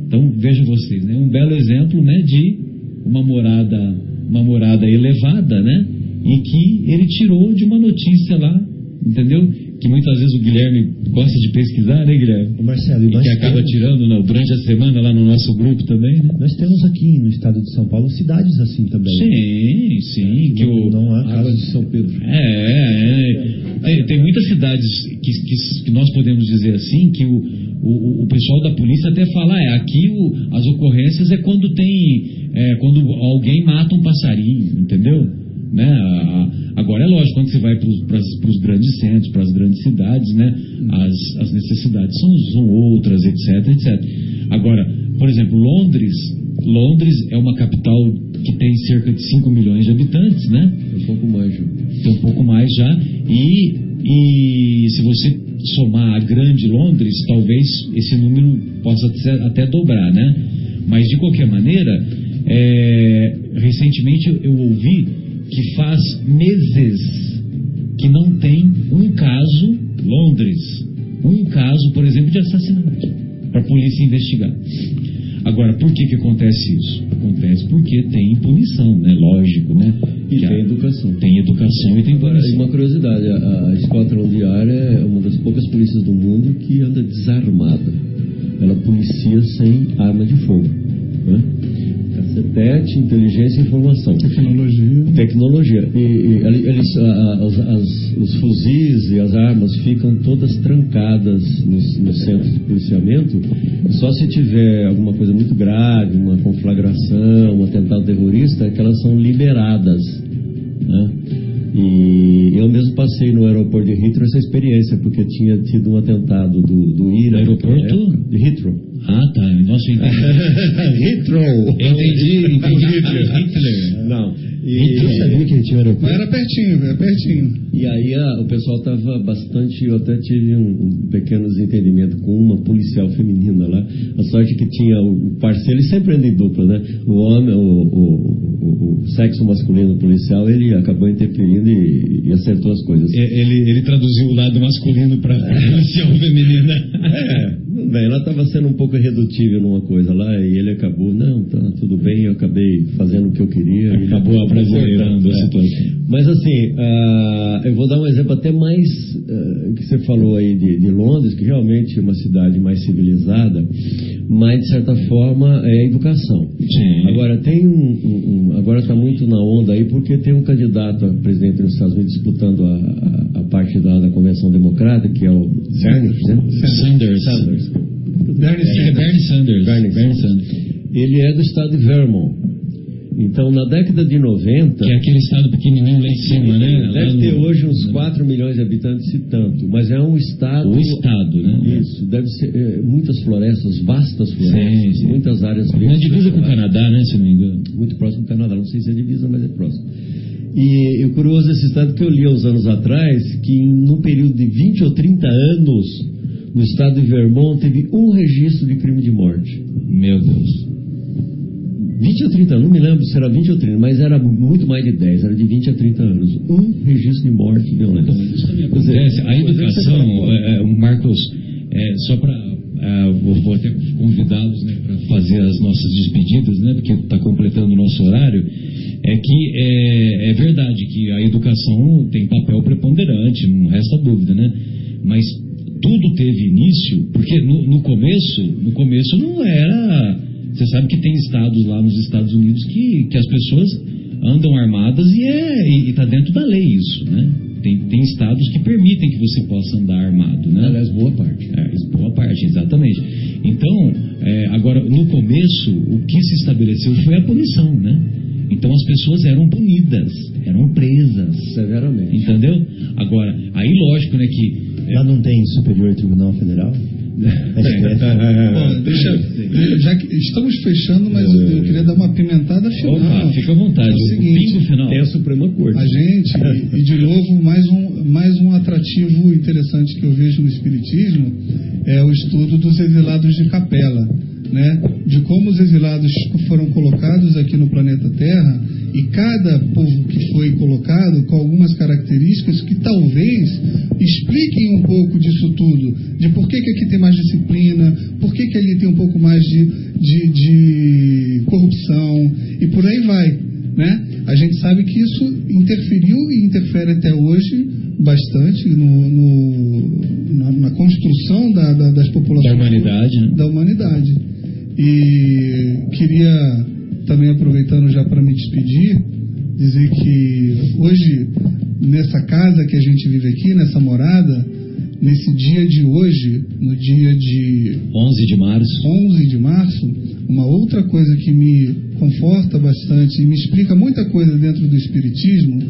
Então vejam vocês, né? um belo exemplo né, de uma morada, uma morada elevada, né? E que ele tirou de uma notícia lá, entendeu? que muitas vezes o Guilherme gosta de pesquisar, né, Guilherme? O Marcelo, e E que acaba temos- tirando né, durante a semana lá no nosso grupo também, né? Nós temos aqui no estado de São Paulo cidades assim também. Sim, sim. Que o, não há casos de São Pedro. É, é, é. Tem, tem muitas cidades que, que- que nós podemos dizer assim que o, o, o pessoal da polícia até fala, "Ah, é, aqui o- as ocorrências é quando tem, é, quando alguém mata um passarinho, entendeu? Né? A- agora é lógico, quando você vai para os grandes centros, para as grandes cidades, né? As, as necessidades são, são outras, etc, etc. Agora, por exemplo, Londres, Londres é uma capital que tem cerca de 5 milhões de habitantes, né? Um pouco mais, Ju. tem um pouco mais já. E, e se você somar a grande Londres, talvez esse número possa até dobrar, né? Mas de qualquer maneira, é, recentemente eu ouvi que faz meses que não tem um caso Londres, um caso, por exemplo, de assassinato para a polícia investigar. Agora, por que que acontece isso? Acontece porque tem punição, né? Lógico, né? E Que a- tem educação. tem educação e tem punição. uma curiosidade, a, a Diária é uma das poucas polícias do mundo que anda desarmada. Ela policia sem arma de fogo. Né? Cacetete, inteligência e informação. Tecnologia. Tecnologia. E, e eles, a- as- as- os fuzis e as armas ficam todas trancadas nos, nos centros de policiamento. Só se tiver alguma coisa muito grave, uma conflagração, um atentado terrorista, é que elas são liberadas. né? E eu mesmo passei no aeroporto de Heathrow essa experiência, porque tinha tido um atentado do, do IRA. Aeroporto? naquela época, De Heathrow. Ah, tá. Nossa, eu entendi. Heathrow! Eu entendi, entendi. Hitler. Não. Eu sabia que tinha Mas aeroporto. era pertinho, é pertinho. E aí a- o pessoal estava bastante, eu até tive um, um pequeno desentendimento com uma policial feminina lá. A sorte que tinha o parceiro, ele sempre anda em dupla, né? O homem, o, o- o- o sexo masculino policial, ele acabou interferindo e, e acertou as coisas. É, Ele, ele traduziu o lado masculino para policial feminina. É, bem, ela estava sendo um pouco irredutível numa coisa lá e ele acabou, não, tá tudo bem, eu acabei fazendo o que eu queria. ele Acabou abrasileirando a É. situação. Mas assim, ah, eu vou dar um exemplo até mais ah, que você falou aí de, de Londres, que realmente é uma cidade mais civilizada, mas de certa forma é educação. Sim. Agora tem um, um- um- agora está muito na onda aí porque tem um candidato a presidente dos Estados Unidos disputando a, a- a parte da, da convenção democrata, que é o Sanders, né? Sanders. Sanders. Bernie Acho que é Sanders. Bernie Sanders. Bernie Bernie Sanders. Sanders. Ele é do estado de Vermont. Então, na década de 90, Que é aquele estado pequenininho lá em cima, né? Deve no- ter hoje uns 4 milhões de habitantes, se tanto, mas é um estado. O estado, né? Isso, deve ser é, muitas florestas, vastas florestas, Sim, sim. muitas áreas Na verdes. divisa com o Canadá, né? Se não me engano. Muito próximo do Canadá, não sei se é divisa, mas é próximo. E, e o curioso desse estado que eu li há uns anos atrás, que em, num período de 20 ou 30 anos, no estado de Vermont teve um registro de crime de morte. Meu Deus. 20 ou 30 anos, não me lembro se era 20 ou 30, mas era muito mais de 10, era de 20 a 30 anos. Um registro de morte violenta. Isso também acontece. A você educação, é, é, Marcos, é, só para. vou, vou até convidá-los né, para fazer as nossas despedidas, né, porque está completando o nosso horário. É que é, é verdade que a educação tem papel preponderante, não resta dúvida, né? Mas tudo teve início, porque no, no começo, no começo não era. Você sabe que tem estados lá nos Estados Unidos que, que as pessoas andam armadas e é e está dentro da lei isso, né? Tem, tem estados que permitem que você possa andar armado, né? Aliás, boa parte. É, boa parte, exatamente. Então, é, agora, no começo, o que se estabeleceu foi a punição, né? Então as pessoas eram punidas, eram presas, Severamente. entendeu? Agora, aí lógico, né, que... Lá não tem Superior Tribunal Federal? Bom, deixa, já que estamos fechando, mas eu, eu queria dar uma pimentada final. Opa, fica à vontade, É o o seguinte, pingo final. Tem a Suprema Corte. A gente, e, e de novo, mais um, mais um atrativo interessante que eu vejo no Espiritismo é o estudo dos exilados de capela, né? de como os exilados foram colocados aqui no planeta Terra e cada povo que foi colocado com algumas características que talvez expliquem um pouco disso tudo, de por que, que aqui tem mais disciplina, por que, que ali tem um pouco mais de de, de corrupção e por aí vai. Né? A gente sabe que isso interferiu e interfere até hoje bastante no, no, na, na, construção da, da, das populações da humanidade, né? da humanidade. E queria também aproveitando já para me despedir, dizer que hoje nessa casa que a gente vive aqui, nessa morada, nesse dia de hoje, no dia de 11 de março, 11 de março, uma outra coisa que me conforta bastante e me explica muita coisa dentro do espiritismo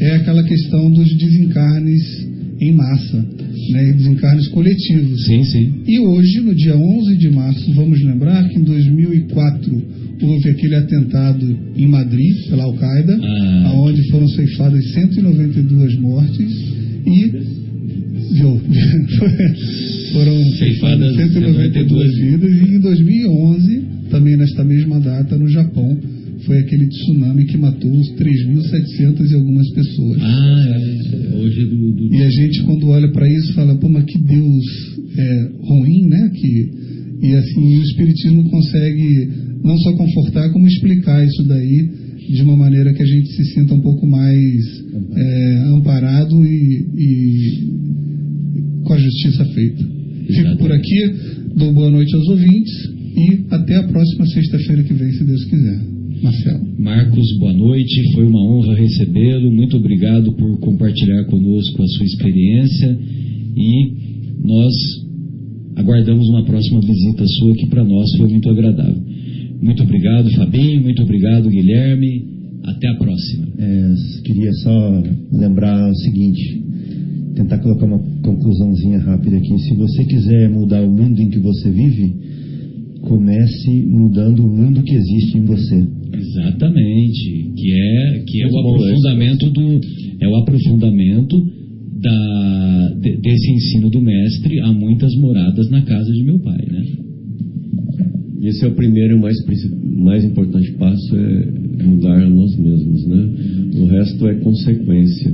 é aquela questão dos desencarnes em massa, né, desencarnes coletivos. Sim, sim. E hoje, no dia 11 de março, vamos lembrar que em 2004 houve aquele atentado em Madrid pela Al-Qaeda, Ah. onde foram ceifadas 192 mortes e viu, foram Ceifadas 192 vidas e em 2011, também nesta mesma data, no Japão, foi aquele tsunami que matou os 3.700 e algumas pessoas. Ah, é. Hoje do. do- E a gente, quando olha para isso, fala, pô, mas que Deus é, ruim, né? Que, e assim, o Espiritismo consegue não só confortar, como explicar isso daí de uma maneira que a gente se sinta um pouco mais é, amparado e, e com a justiça feita. Fico por aqui, dou boa noite aos ouvintes e até a próxima sexta-feira que vem, se Deus quiser. Marcelo. Marcos, boa noite. Foi uma honra recebê-lo. Muito obrigado por compartilhar conosco a sua experiência e nós aguardamos uma próxima visita sua que para nós foi muito agradável. Muito obrigado, Fabinho. Muito obrigado, Guilherme. Até a próxima. É, queria só lembrar o seguinte, tentar colocar uma conclusãozinha rápida aqui. Se você quiser mudar o mundo em que você vive, comece mudando o mundo que existe em você. Exatamente, que é que é o aprofundamento do é o aprofundamento da de- desse ensino do mestre a muitas moradas na casa de meu pai, né? Esse é o primeiro e mais, mais importante passo, é mudar a nós mesmos, né? O resto é consequência,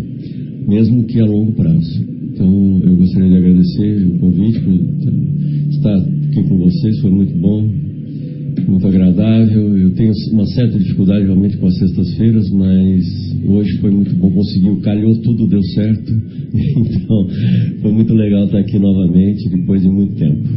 mesmo que a longo prazo. Então, eu gostaria de agradecer o convite por estar aqui com vocês, foi muito bom, muito agradável. Eu tenho uma certa dificuldade realmente com as sextas-feiras, mas hoje foi muito bom, conseguiu, calhou tudo, deu certo. Então, foi muito legal estar aqui novamente, depois de muito tempo.